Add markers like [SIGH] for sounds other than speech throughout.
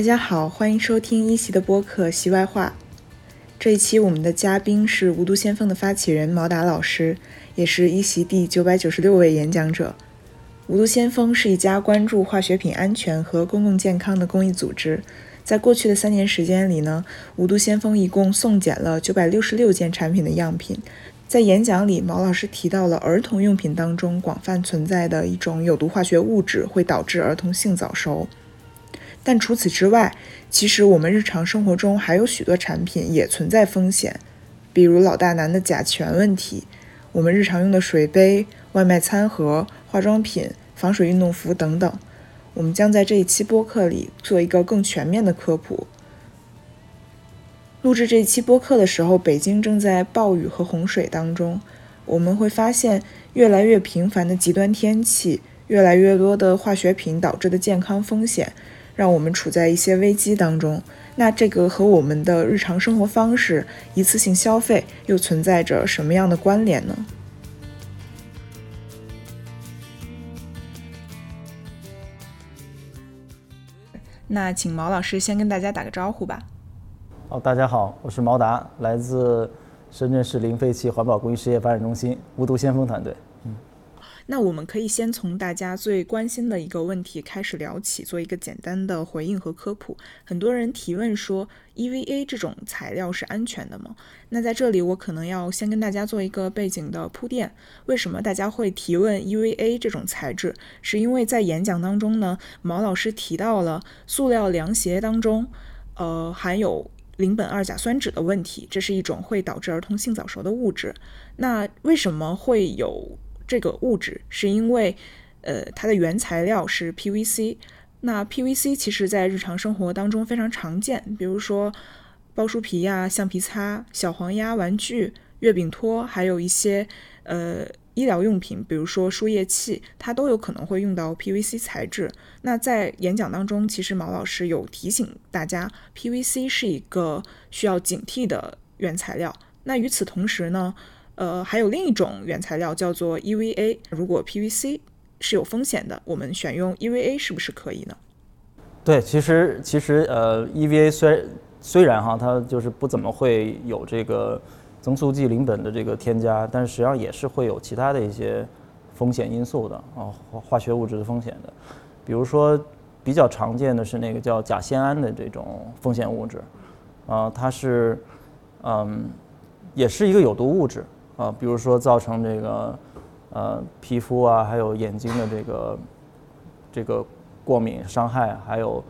大家好，欢迎收听一席的播客《席外话》。这一期我们的嘉宾是无毒先锋的发起人毛达老师，也是一席第九百九十六位演讲者。无毒先锋是一家关注化学品安全和公共健康的公益组织。在过去的三年时间里呢，无毒先锋一共送检了九百六十六件产品的样品。在演讲里，毛老师提到了儿童用品当中广泛存在的一种有毒化学物质，会导致儿童性早熟。但除此之外，其实我们日常生活中还有许多产品也存在风险，比如老大难的甲醛问题，我们日常用的水杯、外卖餐盒、化妆品、防水运动服等等。我们将在这一期播客里做一个更全面的科普。录制这一期播客的时候，北京正在暴雨和洪水当中，我们会发现越来越频繁的极端天气，越来越多的化学品导致的健康风险。让我们处在一些危机当中，那这个和我们的日常生活方式、一次性消费又存在着什么样的关联呢？那请毛老师先跟大家打个招呼吧。好，大家好，我是毛达，来自深圳市零废弃环保公益事业发展中心无毒先锋团队。那我们可以先从大家最关心的一个问题开始聊起，做一个简单的回应和科普。很多人提问说，EVA 这种材料是安全的吗？那在这里我可能要先跟大家做一个背景的铺垫。为什么大家会提问 EVA 这种材质？是因为在演讲当中呢，毛老师提到了塑料凉鞋当中，呃，含有邻苯二甲酸酯的问题，这是一种会导致儿童性早熟的物质。那为什么会有？这个物质是因为，呃，它的原材料是 PVC。那 PVC 其实在日常生活当中非常常见，比如说包书皮呀、橡皮擦、小黄鸭玩具、月饼托，还有一些呃医疗用品，比如说输液器，它都有可能会用到 PVC 材质。那在演讲当中，其实毛老师有提醒大家，PVC 是一个需要警惕的原材料。那与此同时呢？呃，还有另一种原材料叫做 EVA。如果 PVC 是有风险的，我们选用 EVA 是不是可以呢？对，其实其实呃，EVA 虽虽然哈，它就是不怎么会有这个增速剂邻苯的这个添加，但实际上也是会有其他的一些风险因素的啊，化化学物质的风险的。比如说比较常见的是那个叫甲酰胺的这种风险物质，啊，它是嗯，也是一个有毒物质。啊，比如说造成这个呃皮肤啊，还有眼睛的这个这个过敏伤害，还有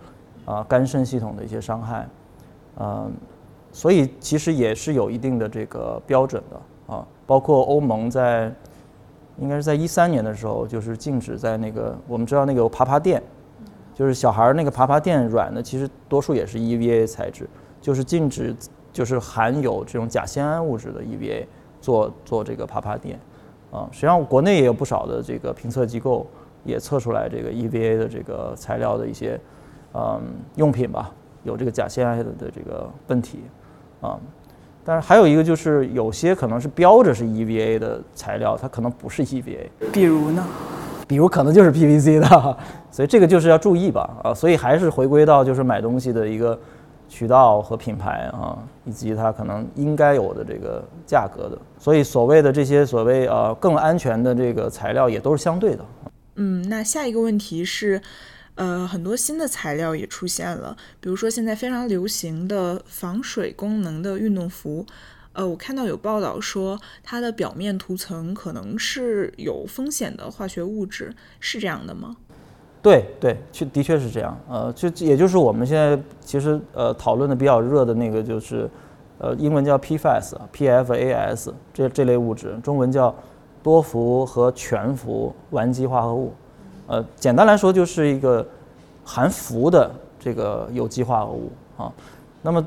啊肝肾系统的一些伤害，嗯，所以其实也是有一定的这个标准的啊。包括欧盟在应该是在一三年的时候，就是禁止在那个我们知道那个爬爬垫，就是小孩儿那个爬爬垫软的，其实多数也是 EVA 材质，就是禁止就是含有这种甲酰胺物质的 EVA。做做这个爬爬垫，啊，实际上国内也有不少的这个评测机构也测出来这个 EVA 的这个材料的一些，嗯，用品吧，有这个甲酰胺的的这个问题，啊，但是还有一个就是有些可能是标着是 EVA 的材料，它可能不是 EVA，比如呢？比如可能就是 PVC 的，[LAUGHS] 所以这个就是要注意吧，啊，所以还是回归到就是买东西的一个。渠道和品牌啊，以及它可能应该有的这个价格的，所以所谓的这些所谓呃更安全的这个材料也都是相对的。嗯，那下一个问题是，呃，很多新的材料也出现了，比如说现在非常流行的防水功能的运动服，呃，我看到有报道说它的表面涂层可能是有风险的化学物质，是这样的吗？对对，确的确是这样。呃，就也就是我们现在其实呃讨论的比较热的那个就是，呃，英文叫 PFAS，PFAS 这这类物质，中文叫多氟和全氟烷基化合物。呃，简单来说就是一个含氟的这个有机化合物啊。那么，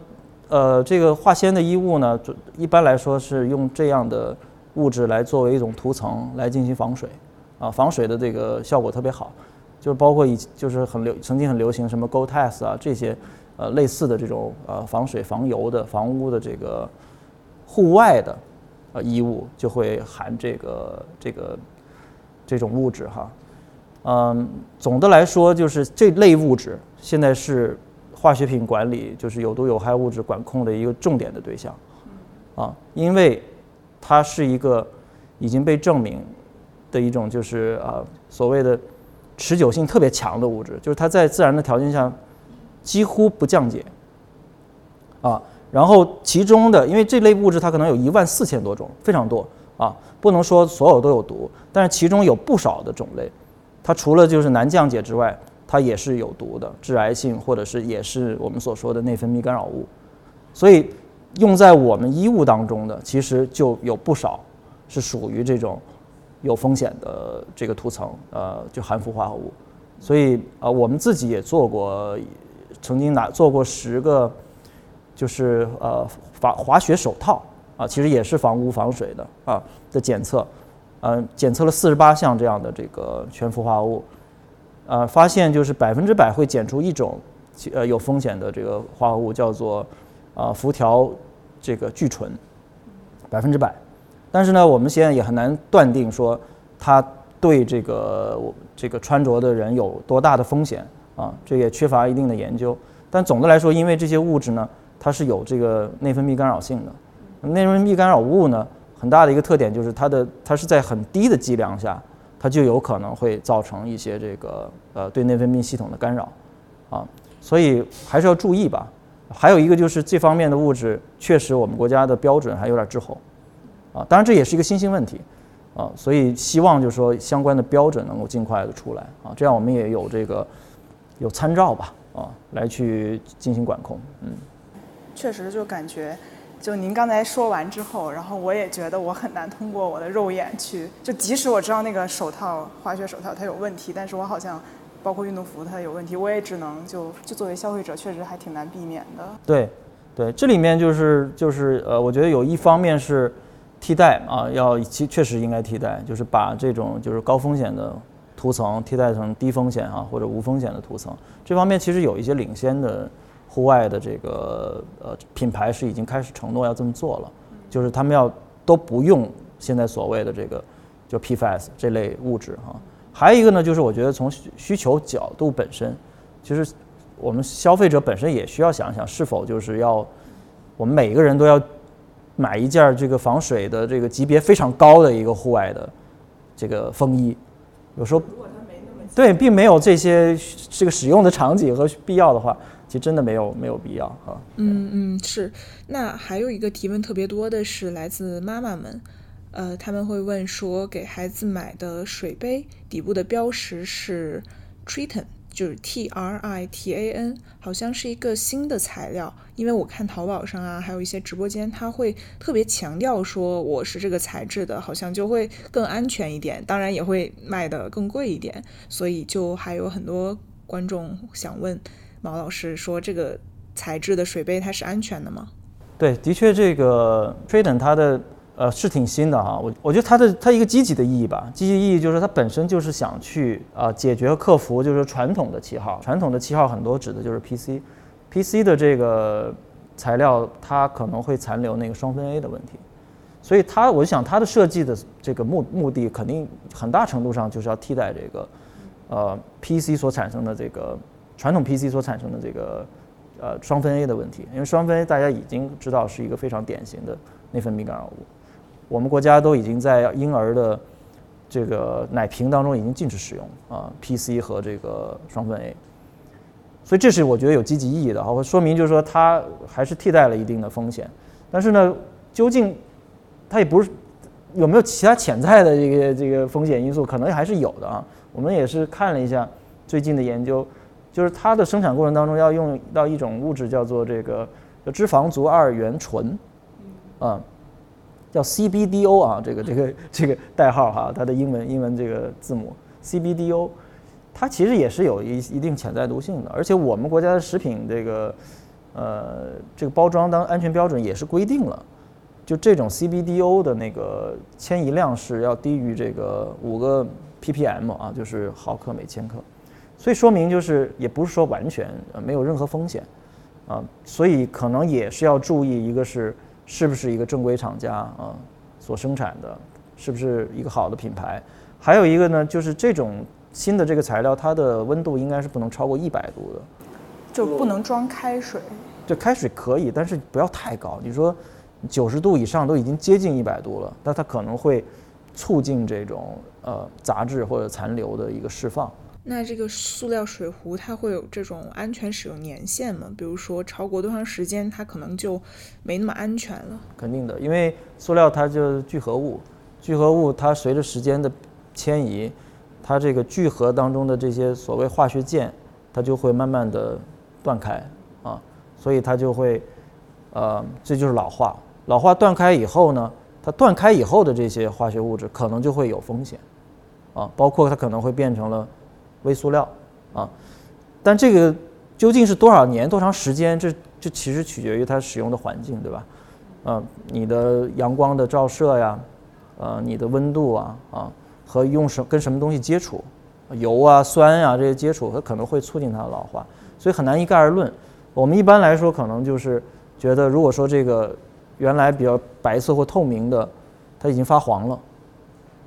呃，这个化纤的衣物呢，一般来说是用这样的物质来作为一种涂层来进行防水，啊，防水的这个效果特别好。就包括以就是很流曾经很流行什么 Gore-Tex 啊这些，呃类似的这种呃防水防油的房屋的这个户外的呃衣物就会含这个这个这种物质哈，嗯总的来说就是这类物质现在是化学品管理，就是有毒有害物质管控的一个重点的对象，啊，因为它是一个已经被证明的一种就是啊所谓的持久性特别强的物质，就是它在自然的条件下几乎不降解，啊，然后其中的因为这类物质它可能有一万四千多种，非常多啊，不能说所有都有毒，但是其中有不少的种类，它除了就是难降解之外。它也是有毒的，致癌性，或者是也是我们所说的内分泌干扰物，所以用在我们衣物当中的，其实就有不少是属于这种有风险的这个涂层，呃，就含氟化合物。所以啊，我们自己也做过，曾经拿做过十个，就是呃防滑雪手套啊，其实也是防污防水的啊的检测，嗯，检测了四十八项这样的这个全氟化合物。呃，发现就是百分之百会检出一种，呃，有风险的这个化合物，叫做啊氟调这个聚醇，百分之百。但是呢，我们现在也很难断定说它对这个这个穿着的人有多大的风险啊，这也缺乏一定的研究。但总的来说，因为这些物质呢，它是有这个内分泌干扰性的，内分泌干扰物呢，很大的一个特点就是它的它是在很低的剂量下。它就有可能会造成一些这个呃对内分泌系统的干扰，啊，所以还是要注意吧。还有一个就是这方面的物质，确实我们国家的标准还有点滞后，啊，当然这也是一个新兴问题，啊，所以希望就是说相关的标准能够尽快的出来，啊，这样我们也有这个有参照吧，啊，来去进行管控，嗯，确实就感觉。就您刚才说完之后，然后我也觉得我很难通过我的肉眼去，就即使我知道那个手套滑雪手套它有问题，但是我好像包括运动服它有问题，我也只能就就作为消费者确实还挺难避免的。对，对，这里面就是就是呃，我觉得有一方面是替代啊，要其确实应该替代，就是把这种就是高风险的涂层替代成低风险啊或者无风险的涂层，这方面其实有一些领先的。户外的这个呃品牌是已经开始承诺要这么做了，就是他们要都不用现在所谓的这个就 PFAS 这类物质哈。还有一个呢，就是我觉得从需求角度本身，其实我们消费者本身也需要想想，是否就是要我们每一个人都要买一件这个防水的这个级别非常高的一个户外的这个风衣，有时候对，并没有这些这个使用的场景和必要的话。其实真的没有没有必要哈。嗯嗯是。那还有一个提问特别多的是来自妈妈们，呃，他们会问说，给孩子买的水杯底部的标识是 Triton，就是 T R I T A N，好像是一个新的材料。因为我看淘宝上啊，还有一些直播间，他会特别强调说我是这个材质的，好像就会更安全一点，当然也会卖的更贵一点。所以就还有很多观众想问。毛老师说：“这个材质的水杯它是安全的吗？”对，的确，这个 Triton 它的呃是挺新的哈。我我觉得它的它一个积极的意义吧，积极意义就是它本身就是想去啊解决和克服就是传统的气号，传统的气号很多指的就是 PC，PC 的这个材料它可能会残留那个双酚 A 的问题，所以它我想它的设计的这个目目的肯定很大程度上就是要替代这个呃 PC 所产生的这个。传统 PC 所产生的这个呃双酚 A 的问题，因为双酚 A 大家已经知道是一个非常典型的内分泌干扰物，我们国家都已经在婴儿的这个奶瓶当中已经禁止使用啊 PC 和这个双酚 A，所以这是我觉得有积极意义的啊，说明就是说它还是替代了一定的风险，但是呢，究竟它也不是有没有其他潜在的这个这个风险因素，可能还是有的啊，我们也是看了一下最近的研究。就是它的生产过程当中要用到一种物质，叫做这个脂肪族二元醇，啊，叫 CBDO 啊，这个这个这个代号哈，它的英文英文这个字母 CBDO，它其实也是有一一定潜在毒性的，而且我们国家的食品这个呃这个包装当安全标准也是规定了，就这种 CBDO 的那个迁移量是要低于这个五个 ppm 啊，就是毫克每千克。所以说明就是也不是说完全呃没有任何风险，啊，所以可能也是要注意，一个是是不是一个正规厂家啊所生产的，是不是一个好的品牌，还有一个呢就是这种新的这个材料，它的温度应该是不能超过一百度的。就不能装开水。这开水可以，但是不要太高。你说九十度以上都已经接近一百度了，那它可能会促进这种呃杂质或者残留的一个释放。那这个塑料水壶它会有这种安全使用年限吗？比如说超过多长时间，它可能就没那么安全了？肯定的，因为塑料它就是聚合物，聚合物它随着时间的迁移，它这个聚合当中的这些所谓化学键，它就会慢慢的断开啊，所以它就会，呃，这就是老化。老化断开以后呢，它断开以后的这些化学物质可能就会有风险，啊，包括它可能会变成了。微塑料，啊，但这个究竟是多少年、多长时间？这这其实取决于它使用的环境，对吧？嗯，你的阳光的照射呀，呃，你的温度啊，啊，和用什跟什么东西接触，油啊、酸呀这些接触，它可能会促进它的老化，所以很难一概而论。我们一般来说，可能就是觉得，如果说这个原来比较白色或透明的，它已经发黄了，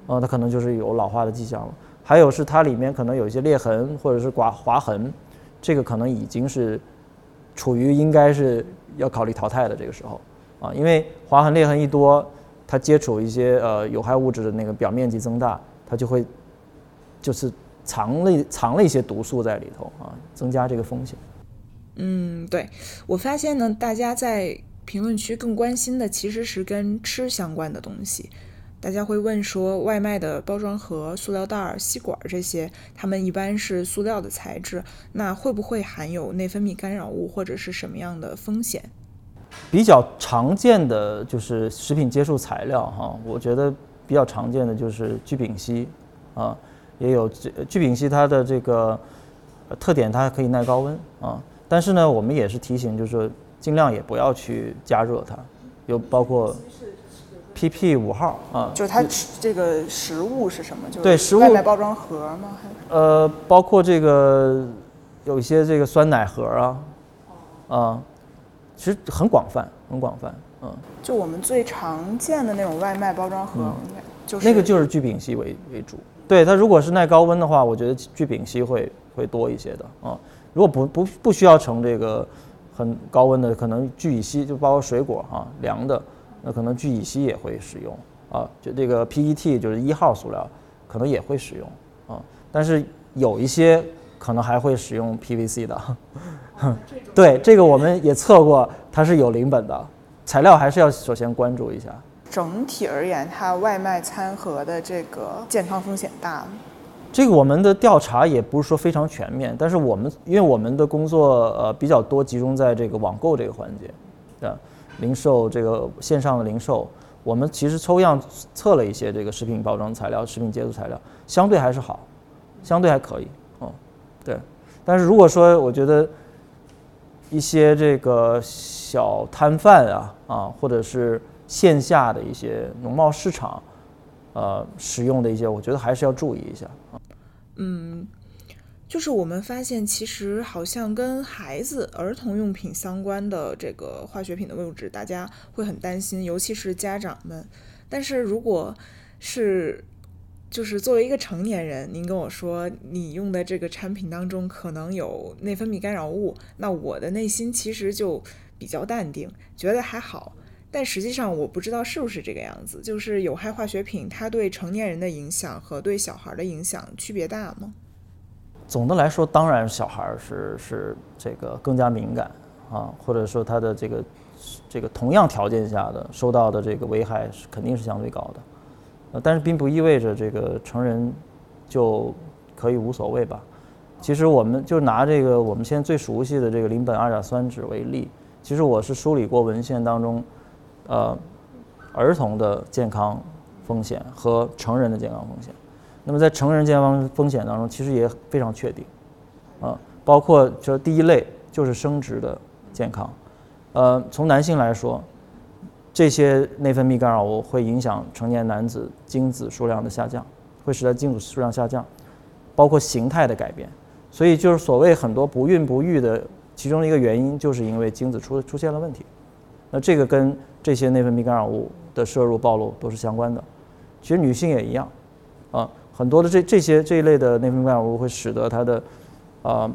啊，它可能就是有老化的迹象了。还有是它里面可能有一些裂痕或者是刮划痕，这个可能已经是处于应该是要考虑淘汰的这个时候啊，因为划痕裂痕一多，它接触一些呃有害物质的那个表面积增大，它就会就是藏了藏了一些毒素在里头啊，增加这个风险。嗯，对我发现呢，大家在评论区更关心的其实是跟吃相关的东西。大家会问说，外卖的包装盒、塑料袋、吸管这些，它们一般是塑料的材质，那会不会含有内分泌干扰物或者是什么样的风险？比较常见的就是食品接触材料哈，我觉得比较常见的就是聚丙烯啊，也有聚丙烯它的这个特点，它可以耐高温啊，但是呢，我们也是提醒，就是说尽量也不要去加热它，有包括。PP 五号啊，就是它这个实物是什么？就是对食物外卖包装盒吗？还是呃，包括这个有一些这个酸奶盒啊，啊，其实很广泛，很广泛，嗯。就我们最常见的那种外卖包装盒，就是那个就是聚丙烯为为主。对它如果是耐高温的话，我觉得聚丙烯会会多一些的啊。如果不不不需要盛这个很高温的，可能聚乙烯就包括水果啊凉的。那可能聚乙烯也会使用啊，就这个 PET 就是一号塑料，可能也会使用啊。但是有一些可能还会使用 PVC 的，对这个我们也测过，它是有邻苯的。材料还是要首先关注一下。整体而言，它外卖餐盒的这个健康风险大吗？这个我们的调查也不是说非常全面，但是我们因为我们的工作呃比较多集中在这个网购这个环节，对吧？零售这个线上的零售，我们其实抽样测了一些这个食品包装材料、食品接触材料，相对还是好，相对还可以，哦，对。但是如果说我觉得一些这个小摊贩啊啊，或者是线下的一些农贸市场，呃，使用的一些，我觉得还是要注意一下啊。嗯。就是我们发现，其实好像跟孩子、儿童用品相关的这个化学品的物质，大家会很担心，尤其是家长们。但是如果是，就是作为一个成年人，您跟我说你用的这个产品当中可能有内分泌干扰物，那我的内心其实就比较淡定，觉得还好。但实际上，我不知道是不是这个样子。就是有害化学品，它对成年人的影响和对小孩的影响区别大吗？总的来说，当然小孩儿是是这个更加敏感啊，或者说他的这个这个同样条件下的受到的这个危害是肯定是相对高的，呃，但是并不意味着这个成人就可以无所谓吧。其实我们就拿这个我们现在最熟悉的这个邻苯二甲酸酯为例，其实我是梳理过文献当中，呃，儿童的健康风险和成人的健康风险。那么在成人健康风险当中，其实也非常确定，啊，包括说第一类就是生殖的健康，呃，从男性来说，这些内分泌干扰物会影响成年男子精子数量的下降，会使得精子数量下降，包括形态的改变，所以就是所谓很多不孕不育的其中一个原因，就是因为精子出出现了问题，那这个跟这些内分泌干扰物的摄入暴露都是相关的，其实女性也一样，啊。很多的这这些这一类的内分泌干扰物会使得它的，呃，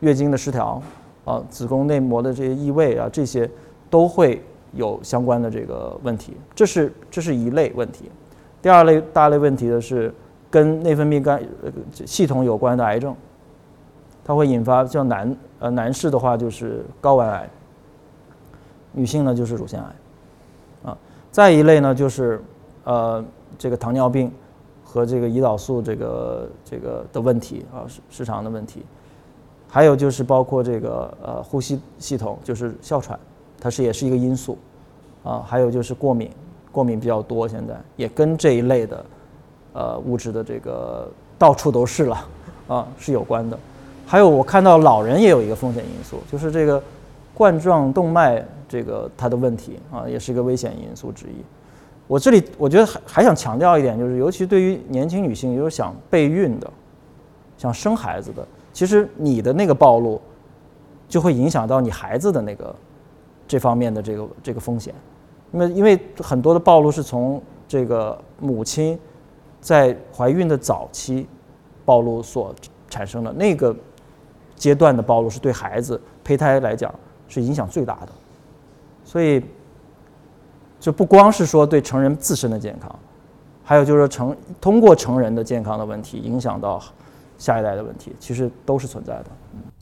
月经的失调，啊，子宫内膜的这些异位啊，这些都会有相关的这个问题。这是这是一类问题。第二类大类问题的是跟内分泌干系统有关的癌症，它会引发像男呃男士的话就是睾丸癌，女性呢就是乳腺癌，啊，再一类呢就是呃这个糖尿病和这个胰岛素这个这个的问题啊时时常的问题，还有就是包括这个呃呼吸系统就是哮喘，它是也是一个因素，啊，还有就是过敏。过敏比较多，现在也跟这一类的，呃，物质的这个到处都是了，啊，是有关的。还有我看到老人也有一个风险因素，就是这个冠状动脉这个它的问题啊，也是一个危险因素之一。我这里我觉得还还想强调一点，就是尤其对于年轻女性，有想备孕的、想生孩子的，其实你的那个暴露就会影响到你孩子的那个这方面的这个这个风险。那么，因为很多的暴露是从这个母亲在怀孕的早期暴露所产生的，那个阶段的暴露是对孩子胚胎来讲是影响最大的。所以，就不光是说对成人自身的健康，还有就是说成通过成人的健康的问题影响到下一代的问题，其实都是存在的。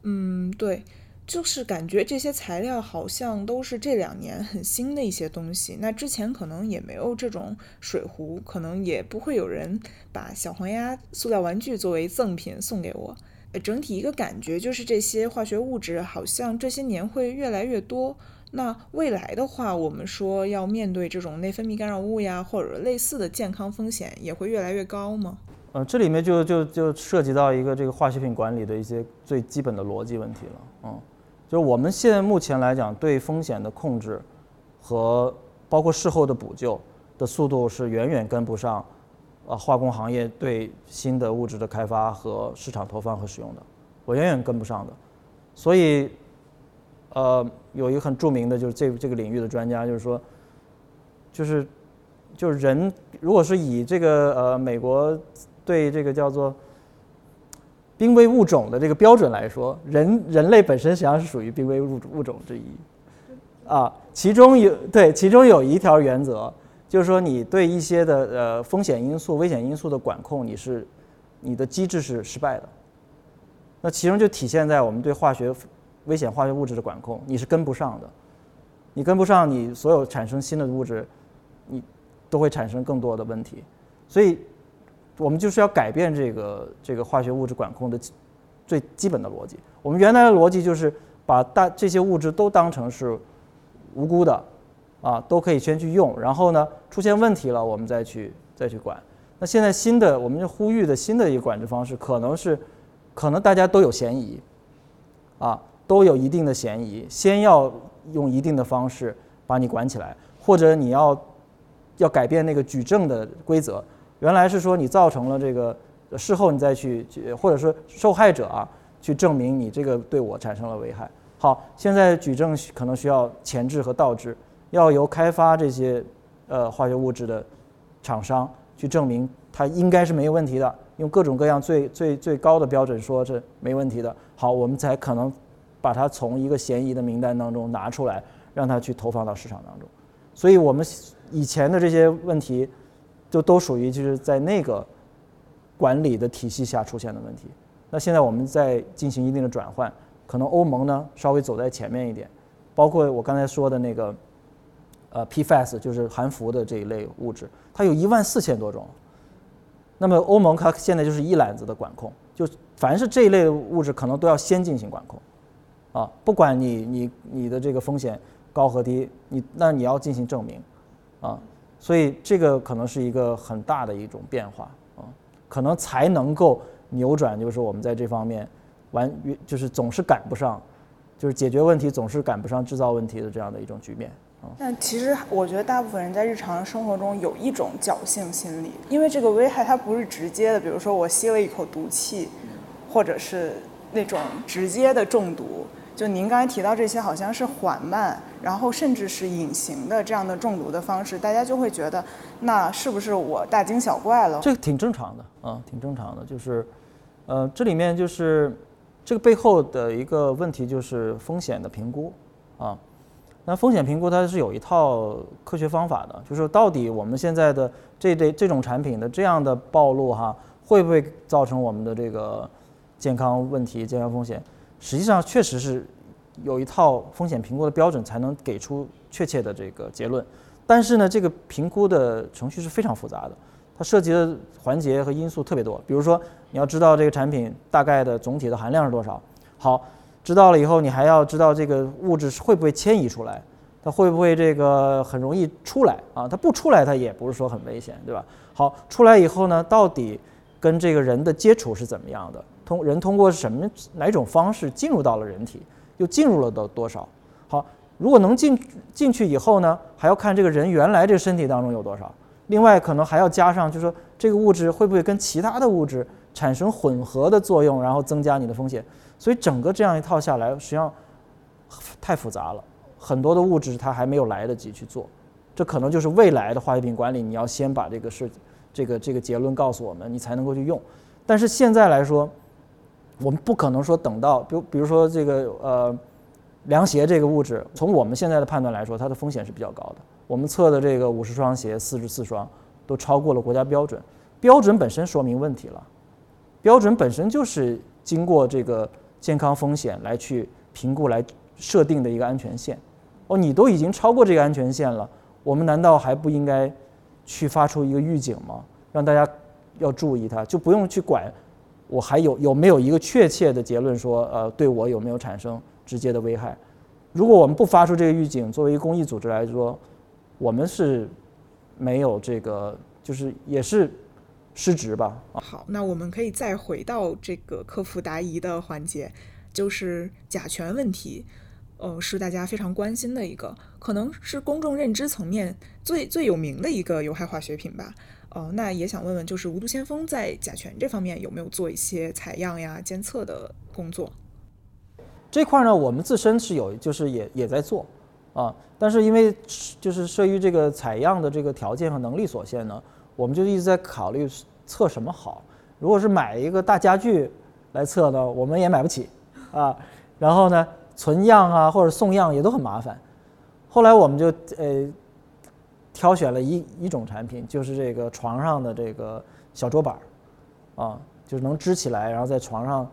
嗯，对。就是感觉这些材料好像都是这两年很新的一些东西，那之前可能也没有这种水壶，可能也不会有人把小黄鸭塑料玩具作为赠品送给我。整体一个感觉就是这些化学物质好像这些年会越来越多。那未来的话，我们说要面对这种内分泌干扰物呀，或者类似的健康风险，也会越来越高吗？呃，这里面就就就涉及到一个这个化学品管理的一些最基本的逻辑问题了，嗯。就是我们现在目前来讲，对风险的控制和包括事后的补救的速度是远远跟不上，呃，化工行业对新的物质的开发和市场投放和使用的，我远远跟不上的。所以，呃，有一个很著名的就是这这个领域的专家，就是说，就是就是人如果是以这个呃美国对这个叫做。濒危物种的这个标准来说，人人类本身实际上是属于濒危物物种之一，啊，其中有对其中有一条原则，就是说你对一些的呃风险因素、危险因素的管控，你是你的机制是失败的。那其中就体现在我们对化学危险化学物质的管控，你是跟不上的，你跟不上，你所有产生新的物质，你都会产生更多的问题，所以。我们就是要改变这个这个化学物质管控的最基本的逻辑。我们原来的逻辑就是把大这些物质都当成是无辜的，啊，都可以先去用，然后呢出现问题了，我们再去再去管。那现在新的我们就呼吁的新的一个管制方式，可能是可能大家都有嫌疑，啊，都有一定的嫌疑，先要用一定的方式把你管起来，或者你要要改变那个举证的规则。原来是说你造成了这个，事后你再去，或者说受害者啊，去证明你这个对我产生了危害。好，现在举证可能需要前置和倒置，要由开发这些呃化学物质的厂商去证明它应该是没有问题的，用各种各样最最最高的标准说是没问题的。好，我们才可能把它从一个嫌疑的名单当中拿出来，让它去投放到市场当中。所以我们以前的这些问题。就都属于就是在那个管理的体系下出现的问题。那现在我们在进行一定的转换，可能欧盟呢稍微走在前面一点，包括我刚才说的那个呃 PFAS，就是含氟的这一类物质，它有一万四千多种。那么欧盟它现在就是一揽子的管控，就凡是这一类物质，可能都要先进行管控，啊，不管你你你的这个风险高和低，你那你要进行证明，啊。所以这个可能是一个很大的一种变化啊，可能才能够扭转，就是我们在这方面完就是总是赶不上，就是解决问题总是赶不上制造问题的这样的一种局面啊。那其实我觉得大部分人在日常生活中有一种侥幸心理，因为这个危害它不是直接的，比如说我吸了一口毒气，或者是那种直接的中毒。就您刚才提到这些，好像是缓慢，然后甚至是隐形的这样的中毒的方式，大家就会觉得，那是不是我大惊小怪了？这个挺正常的啊，挺正常的。就是，呃，这里面就是，这个背后的一个问题就是风险的评估啊。那风险评估它是有一套科学方法的，就是到底我们现在的这这这种产品的这样的暴露哈，会不会造成我们的这个健康问题、健康风险？实际上确实是有一套风险评估的标准才能给出确切的这个结论。但是呢，这个评估的程序是非常复杂的，它涉及的环节和因素特别多。比如说，你要知道这个产品大概的总体的含量是多少，好。知道了以后，你还要知道这个物质会不会迁移出来，它会不会这个很容易出来啊？它不出来，它也不是说很危险，对吧？好，出来以后呢，到底跟这个人的接触是怎么样的？通人通过什么哪种方式进入到了人体，又进入了多多少？好，如果能进进去以后呢，还要看这个人原来这身体当中有多少。另外，可能还要加上，就是说这个物质会不会跟其他的物质产生混合的作用，然后增加你的风险。所以整个这样一套下来，实际上太复杂了，很多的物质它还没有来得及去做，这可能就是未来的化学品管理，你要先把这个事、这个这个结论告诉我们，你才能够去用。但是现在来说，我们不可能说等到，比如比如说这个呃凉鞋这个物质，从我们现在的判断来说，它的风险是比较高的。我们测的这个五十双鞋，四十四双都超过了国家标准，标准本身说明问题了，标准本身就是经过这个。健康风险来去评估来设定的一个安全线，哦，你都已经超过这个安全线了，我们难道还不应该去发出一个预警吗？让大家要注意它，就不用去管我还有有没有一个确切的结论说，呃，对我有没有产生直接的危害？如果我们不发出这个预警，作为公益组织来说，我们是没有这个，就是也是。失职吧。好，那我们可以再回到这个客服答疑的环节，就是甲醛问题，呃，是大家非常关心的一个，可能是公众认知层面最最有名的一个有害化学品吧。呃，那也想问问，就是无毒先锋在甲醛这方面有没有做一些采样呀、监测的工作？这块呢，我们自身是有，就是也也在做啊，但是因为就是涉于这个采样的这个条件和能力所限呢。我们就一直在考虑测什么好。如果是买一个大家具来测呢，我们也买不起啊。然后呢，存样啊或者送样也都很麻烦。后来我们就呃挑选了一一种产品，就是这个床上的这个小桌板儿啊，就是能支起来，然后在床上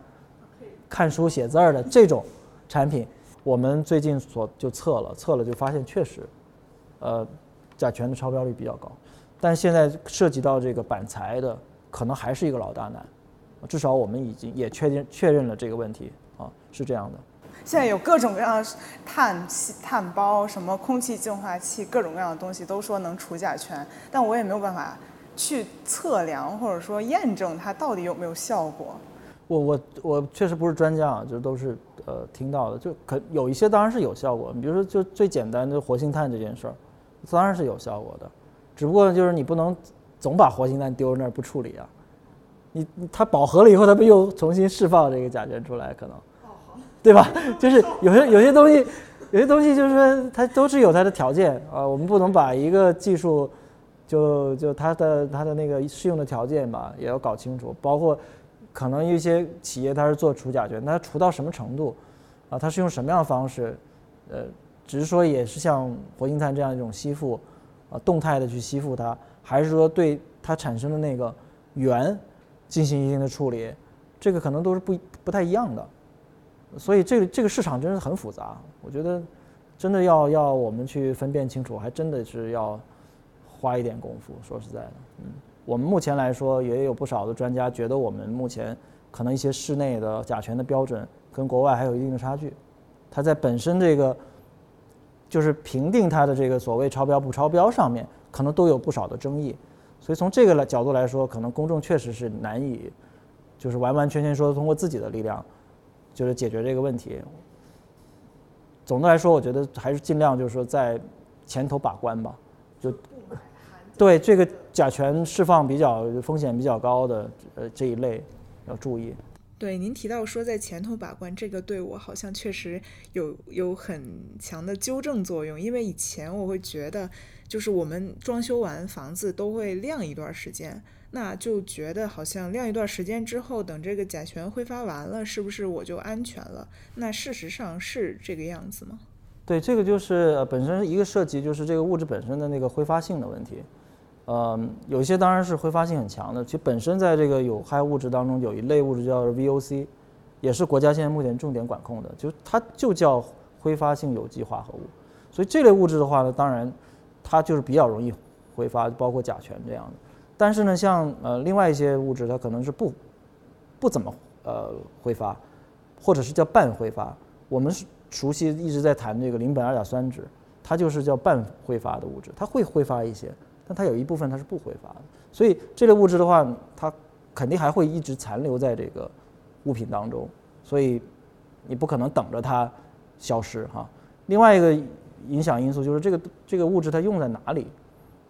看书写字儿的这种产品。我们最近所就测了，测了就发现确实，呃，甲醛的超标率比较高。但现在涉及到这个板材的，可能还是一个老大难，至少我们已经也确定确认了这个问题啊，是这样的。现在有各种各样的碳气、碳包，什么空气净化器，各种各样的东西都说能除甲醛，但我也没有办法去测量或者说验证它到底有没有效果。我我我确实不是专家啊，就都是呃听到的，就可有一些当然是有效果，比如说就最简单的活性炭这件事儿，当然是有效果的。只不过就是你不能总把活性炭丢在那儿不处理啊，你它饱和了以后，它不又重新释放这个甲醛出来？可能，对吧？[LAUGHS] 就是有些有些东西，有些东西就是说它都是有它的条件啊，我们不能把一个技术就就它的它的那个适用的条件吧，也要搞清楚。包括可能一些企业它是做除甲醛，它除到什么程度啊？它是用什么样的方式？呃，只是说也是像活性炭这样一种吸附。啊，动态的去吸附它，还是说对它产生的那个源进行一定的处理，这个可能都是不不太一样的。所以这个这个市场真是很复杂，我觉得真的要要我们去分辨清楚，还真的是要花一点功夫。说实在的，嗯，我们目前来说也有不少的专家觉得我们目前可能一些室内的甲醛的标准跟国外还有一定的差距，它在本身这个。就是评定它的这个所谓超标不超标上面，可能都有不少的争议，所以从这个来角度来说，可能公众确实是难以，就是完完全全说通过自己的力量，就是解决这个问题。总的来说，我觉得还是尽量就是说在前头把关吧，就对这个甲醛释放比较风险比较高的呃这一类要注意。对，您提到说在前头把关，这个对我好像确实有有很强的纠正作用，因为以前我会觉得，就是我们装修完房子都会晾一段时间，那就觉得好像晾一段时间之后，等这个甲醛挥发完了，是不是我就安全了？那事实上是这个样子吗？对，这个就是本身一个涉及就是这个物质本身的那个挥发性的问题。嗯，有一些当然是挥发性很强的。其实本身在这个有害物质当中，有一类物质叫 VOC，也是国家现在目前重点管控的，就它就叫挥发性有机化合物。所以这类物质的话呢，当然它就是比较容易挥发，包括甲醛这样的。但是呢，像呃另外一些物质，它可能是不不怎么呃挥发，或者是叫半挥发。我们熟悉一直在谈这个邻苯二甲酸酯，它就是叫半挥发的物质，它会挥发一些。但它有一部分它是不挥发的，所以这类物质的话，它肯定还会一直残留在这个物品当中，所以你不可能等着它消失哈。另外一个影响因素就是这个这个物质它用在哪里，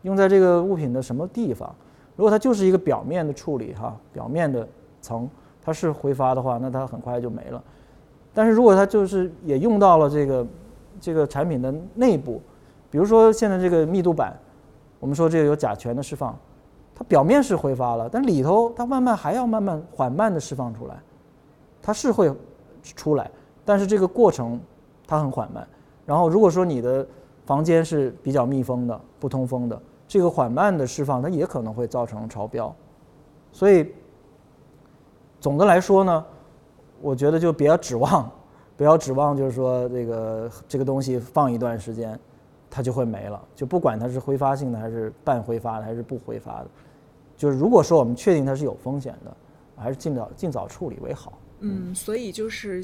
用在这个物品的什么地方。如果它就是一个表面的处理哈，表面的层它是挥发的话，那它很快就没了。但是如果它就是也用到了这个这个产品的内部，比如说现在这个密度板。我们说这个有甲醛的释放，它表面是挥发了，但里头它慢慢还要慢慢缓慢的释放出来，它是会出来，但是这个过程它很缓慢。然后如果说你的房间是比较密封的、不通风的，这个缓慢的释放它也可能会造成超标。所以总的来说呢，我觉得就不要指望，不要指望就是说这个这个东西放一段时间。它就会没了，就不管它是挥发性的还是半挥发的还是不挥发的，就是如果说我们确定它是有风险的，还是尽早尽早处理为好。嗯，所以就是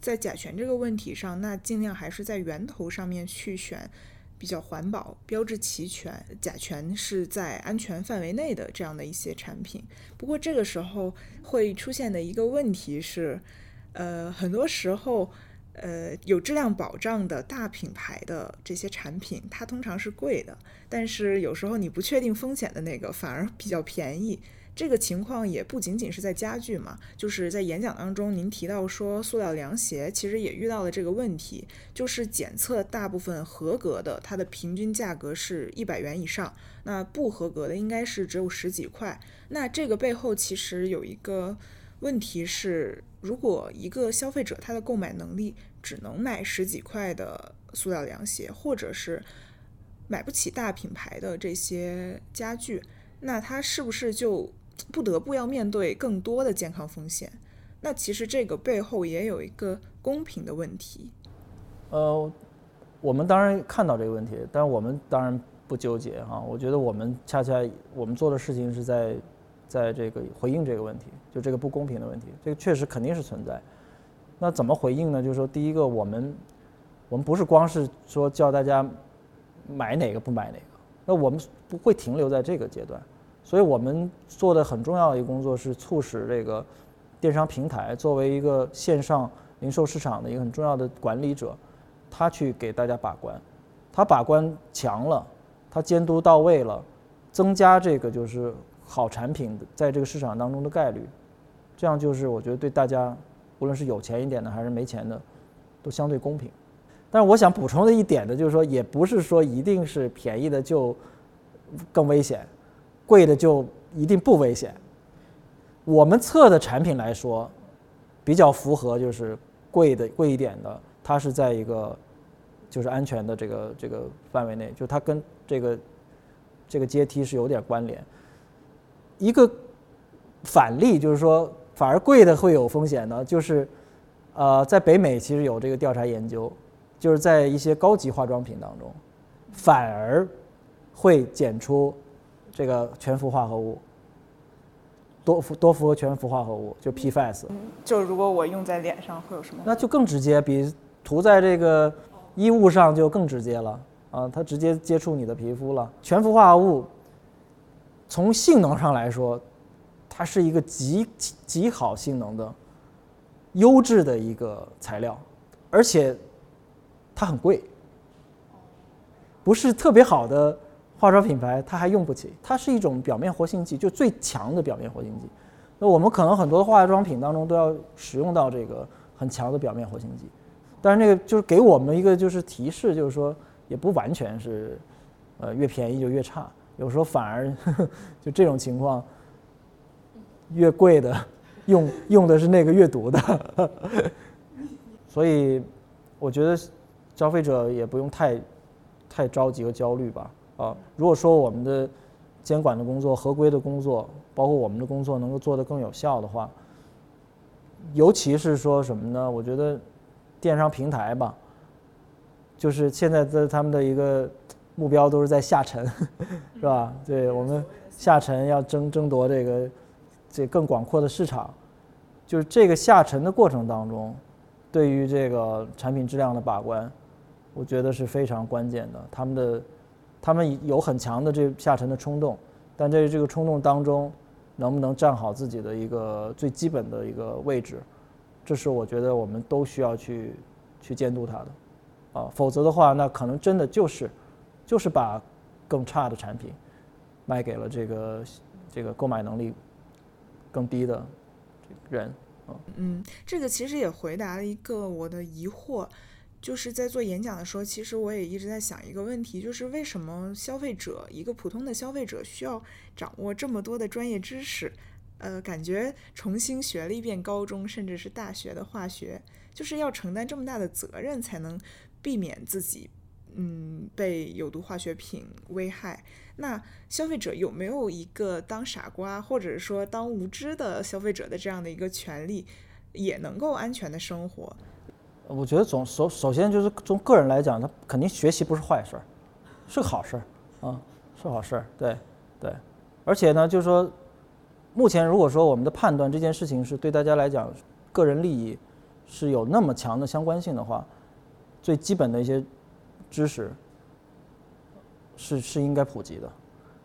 在甲醛这个问题上，那尽量还是在源头上面去选比较环保、标志齐全、甲醛是在安全范围内的这样的一些产品。不过这个时候会出现的一个问题是，呃，很多时候。呃，有质量保障的大品牌的这些产品，它通常是贵的，但是有时候你不确定风险的那个反而比较便宜。这个情况也不仅仅是在家具嘛，就是在演讲当中您提到说，塑料凉鞋其实也遇到了这个问题，就是检测大部分合格的，它的平均价格是一百元以上，那不合格的应该是只有十几块。那这个背后其实有一个。问题是，如果一个消费者他的购买能力只能买十几块的塑料凉鞋，或者是买不起大品牌的这些家具，那他是不是就不得不要面对更多的健康风险？那其实这个背后也有一个公平的问题。呃，我们当然看到这个问题，但我们当然不纠结哈。我觉得我们恰恰我们做的事情是在。在这个回应这个问题，就这个不公平的问题，这个确实肯定是存在。那怎么回应呢？就是说，第一个，我们我们不是光是说叫大家买哪个不买哪个，那我们不会停留在这个阶段。所以我们做的很重要的一个工作是促使这个电商平台作为一个线上零售市场的一个很重要的管理者，他去给大家把关，他把关强了，他监督到位了，增加这个就是。好产品在这个市场当中的概率，这样就是我觉得对大家，无论是有钱一点的还是没钱的，都相对公平。但是我想补充的一点呢，就是说也不是说一定是便宜的就更危险，贵的就一定不危险。我们测的产品来说，比较符合就是贵的贵一点的，它是在一个就是安全的这个这个范围内，就它跟这个这个阶梯是有点关联。一个反例就是说，反而贵的会有风险呢。就是，呃，在北美其实有这个调查研究，就是在一些高级化妆品当中，反而会检出这个全氟化合物，多氟多氟全氟化合物，就 PFAS。就如果我用在脸上会有什么？那就更直接，比涂在这个衣物上就更直接了啊！它直接接触你的皮肤了，全氟化合物。从性能上来说，它是一个极极好性能的、优质的一个材料，而且它很贵，不是特别好的化妆品牌它还用不起。它是一种表面活性剂，就最强的表面活性剂。那我们可能很多的化妆品当中都要使用到这个很强的表面活性剂，但是那个就是给我们一个就是提示，就是说也不完全是，呃，越便宜就越差，有时候反而 [LAUGHS] 就这种情况，越贵的用用的是那个越毒的，[LAUGHS] 所以我觉得消费者也不用太太着急和焦虑吧。啊，如果说我们的监管的工作、合规的工作，包括我们的工作能够做得更有效的话，尤其是说什么呢？我觉得电商平台吧，就是现在的他们的一个目标都是在下沉，[LAUGHS] 是吧？对我们下沉要争争夺这个这更广阔的市场，就是这个下沉的过程当中，对于这个产品质量的把关，我觉得是非常关键的。他们的他们有很强的这下沉的冲动，但在这个冲动当中，能不能站好自己的一个最基本的一个位置，这是我觉得我们都需要去去监督他的，啊，否则的话，那可能真的就是就是把更差的产品卖给了这个这个购买能力更低的人，嗯，这个其实也回答了一个我的疑惑。就是在做演讲的时候，其实我也一直在想一个问题，就是为什么消费者一个普通的消费者需要掌握这么多的专业知识？呃，感觉重新学了一遍高中甚至是大学的化学，就是要承担这么大的责任，才能避免自己嗯被有毒化学品危害。那消费者有没有一个当傻瓜或者说当无知的消费者的这样的一个权利，也能够安全的生活？我觉得总首首先就是从个人来讲，他肯定学习不是坏事儿，是个好事儿啊，是好事儿，对对。而且呢，就是说，目前如果说我们的判断这件事情是对大家来讲个人利益是有那么强的相关性的话，最基本的一些知识是是应该普及的。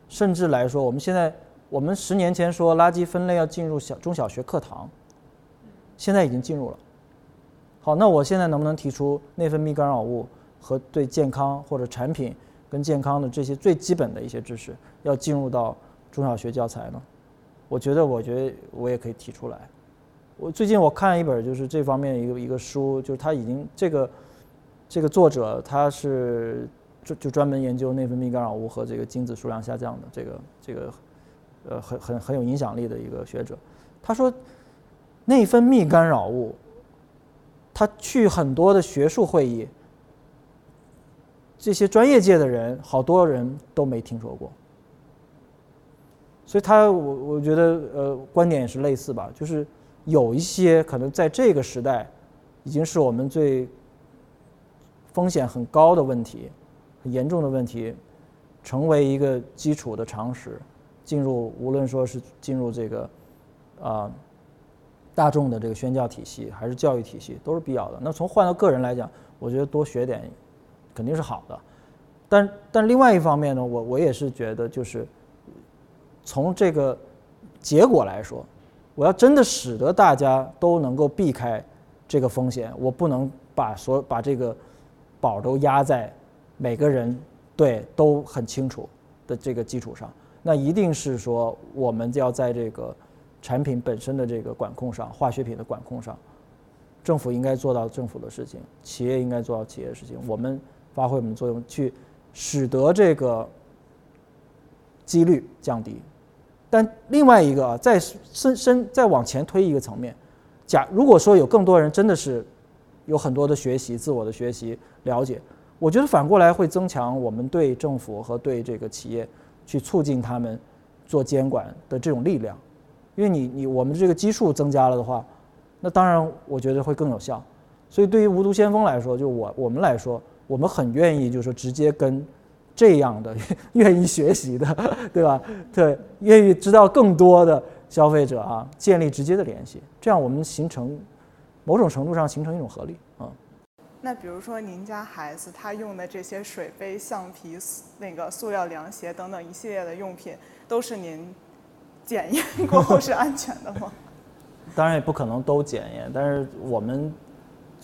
甚至来说，我们现在我们十年前说垃圾分类要进入小中小学课堂，现在已经进入了。好，那我现在能不能提出内分泌干扰物和对健康或者产品跟健康的这些最基本的一些知识要进入到中小学教材呢？我觉得，我觉得我也可以提出来。我最近我看一本就是这方面一个一个书，就是他已经这个这个作者他是就就专门研究内分泌干扰物和这个精子数量下降的这个这个呃很很很有影响力的一个学者。他说内分泌干扰物。他去很多的学术会议，这些专业界的人，好多人都没听说过。所以他我我觉得呃观点也是类似吧，就是有一些可能在这个时代，已经是我们最风险很高的问题，很严重的问题，成为一个基础的常识，进入无论说是进入这个啊。大众的这个宣教体系还是教育体系都是必要的。那从换到个人来讲，我觉得多学点肯定是好的。但但另外一方面呢，我我也是觉得，就是从这个结果来说，我要真的使得大家都能够避开这个风险，我不能把所把这个宝都压在每个人对都很清楚的这个基础上。那一定是说，我们就要在这个。产品本身的这个管控上，化学品的管控上，政府应该做到政府的事情，企业应该做到企业的事情，我们发挥我们的作用，去使得这个几率降低。但另外一个啊，再深深再往前推一个层面，假如果说有更多人真的是有很多的学习、自我的学习、了解，我觉得反过来会增强我们对政府和对这个企业去促进他们做监管的这种力量。因为你你我们这个基数增加了的话，那当然我觉得会更有效。所以对于无毒先锋来说，就我我们来说，我们很愿意就是说直接跟这样的 [LAUGHS] 愿意学习的，对吧？对，愿意知道更多的消费者啊，建立直接的联系，这样我们形成某种程度上形成一种合力啊。那比如说您家孩子他用的这些水杯、橡皮、那个塑料凉鞋等等一系列的用品，都是您。检验过后是安全的吗？[LAUGHS] 当然也不可能都检验，但是我们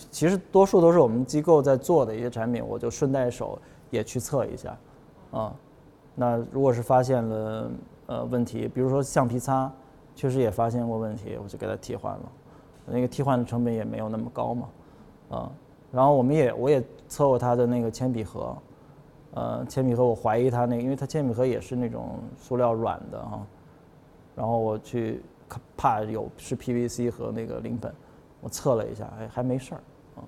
其实多数都是我们机构在做的一些产品，我就顺带手也去测一下，啊，那如果是发现了呃问题，比如说橡皮擦，确实也发现过问题，我就给它替换了。那个替换的成本也没有那么高嘛，啊，然后我们也我也测过它的那个铅笔盒，呃，铅笔盒我怀疑它那个，因为它铅笔盒也是那种塑料软的哈，然后我去怕有是 PVC 和那个磷苯，我测了一下，哎，还没事儿，嗯，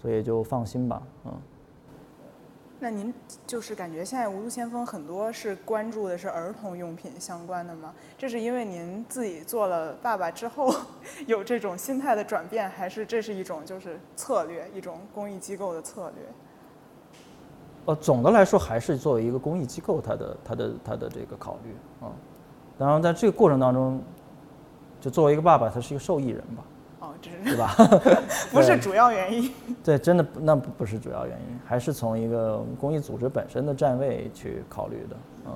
所以就放心吧，嗯。那您就是感觉现在无毒先锋很多是关注的是儿童用品相关的吗？这是因为您自己做了爸爸之后 [LAUGHS] 有这种心态的转变，还是这是一种就是策略，一种公益机构的策略？呃，总的来说还是作为一个公益机构，它的它的它的这个考虑啊。然后在这个过程当中，就作为一个爸爸，他是一个受益人吧。哦，这是对吧？[LAUGHS] 不是主要原因。[LAUGHS] 对，真的那不不是主要原因，还是从一个公益组织本身的站位去考虑的。嗯，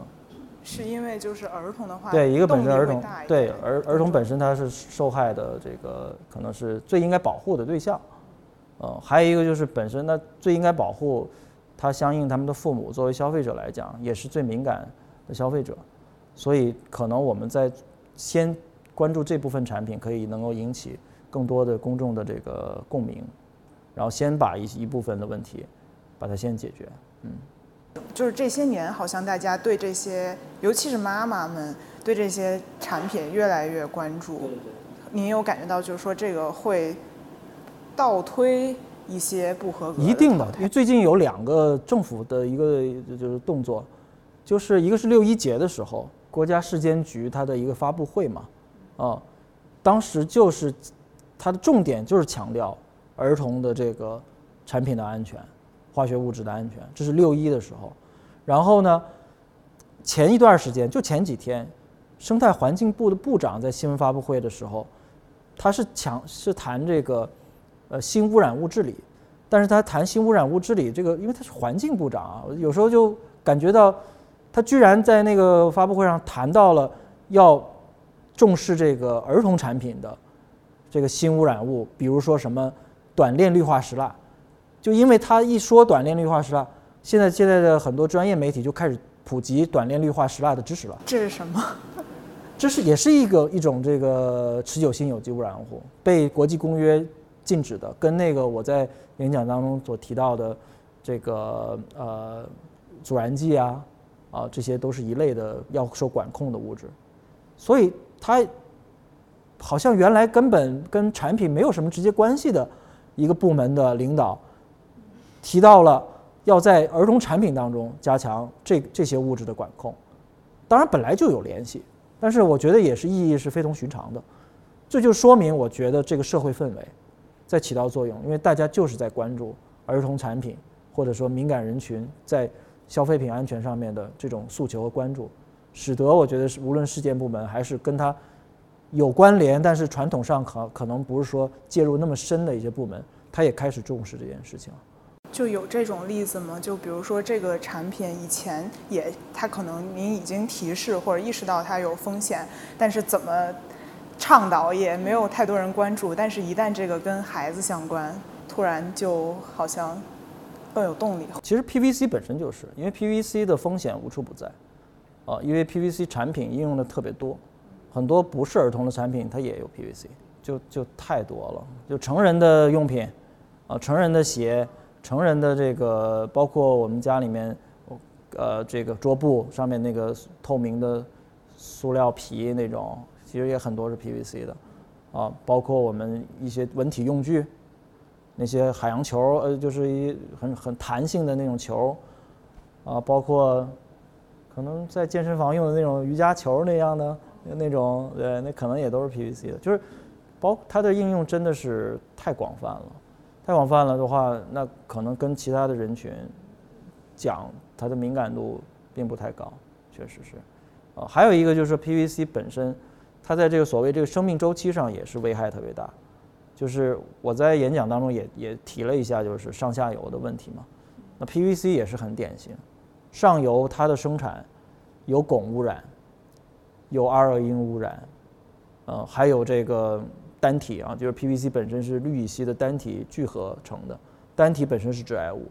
是因为就是儿童的话，对一个本身儿童，对儿儿童本身他是受害的这个可能是最应该保护的对象。嗯，还有一个就是本身那最应该保护他相应他们的父母作为消费者来讲也是最敏感的消费者，所以可能我们在先关注这部分产品可以能够引起。更多的公众的这个共鸣，然后先把一一部分的问题，把它先解决。嗯，就是这些年，好像大家对这些，尤其是妈妈们，对这些产品越来越关注。您有感觉到，就是说这个会倒推一些不合格？一定的，因为最近有两个政府的一个就是动作，就是一个是六一节的时候，国家市监局它的一个发布会嘛，啊，当时就是。它的重点就是强调儿童的这个产品的安全，化学物质的安全。这是六一的时候，然后呢，前一段时间就前几天，生态环境部的部长在新闻发布会的时候，他是强是谈这个呃新污染物治理，但是他谈新污染物治理这个，因为他是环境部长啊，有时候就感觉到他居然在那个发布会上谈到了要重视这个儿童产品的。这个新污染物，比如说什么短链氯化石蜡，就因为他一说短链氯化石蜡，现在现在的很多专业媒体就开始普及短链氯化石蜡的知识了。这是什么？这是也是一个一种这个持久性有机污染物，被国际公约禁止的，跟那个我在演讲当中所提到的这个呃阻燃剂啊啊这些都是一类的要受管控的物质，所以它。好像原来根本跟产品没有什么直接关系的一个部门的领导提到了要在儿童产品当中加强这这些物质的管控，当然本来就有联系，但是我觉得也是意义是非同寻常的，这就说明我觉得这个社会氛围在起到作用，因为大家就是在关注儿童产品或者说敏感人群在消费品安全上面的这种诉求和关注，使得我觉得是无论事件部门还是跟它。有关联，但是传统上可可能不是说介入那么深的一些部门，他也开始重视这件事情。就有这种例子吗？就比如说这个产品以前也，它可能您已经提示或者意识到它有风险，但是怎么倡导也没有太多人关注。但是，一旦这个跟孩子相关，突然就好像更有动力。其实 PVC 本身就是因为 PVC 的风险无处不在，啊，因为 PVC 产品应用的特别多。很多不是儿童的产品，它也有 PVC，就就太多了。就成人的用品，啊，成人的鞋，成人的这个，包括我们家里面，呃，这个桌布上面那个透明的塑料皮那种，其实也很多是 PVC 的，啊，包括我们一些文体用具，那些海洋球，呃，就是一很很弹性的那种球，啊，包括可能在健身房用的那种瑜伽球那样的。那种对，那可能也都是 PVC 的，就是包它的应用真的是太广泛了，太广泛了的话，那可能跟其他的人群讲它的敏感度并不太高，确实是。啊，还有一个就是 PVC 本身，它在这个所谓这个生命周期上也是危害特别大，就是我在演讲当中也也提了一下，就是上下游的问题嘛。那 PVC 也是很典型，上游它的生产有汞污染。有二恶英污染，呃，还有这个单体啊，就是 PVC 本身是氯乙烯的单体聚合成的，单体本身是致癌物，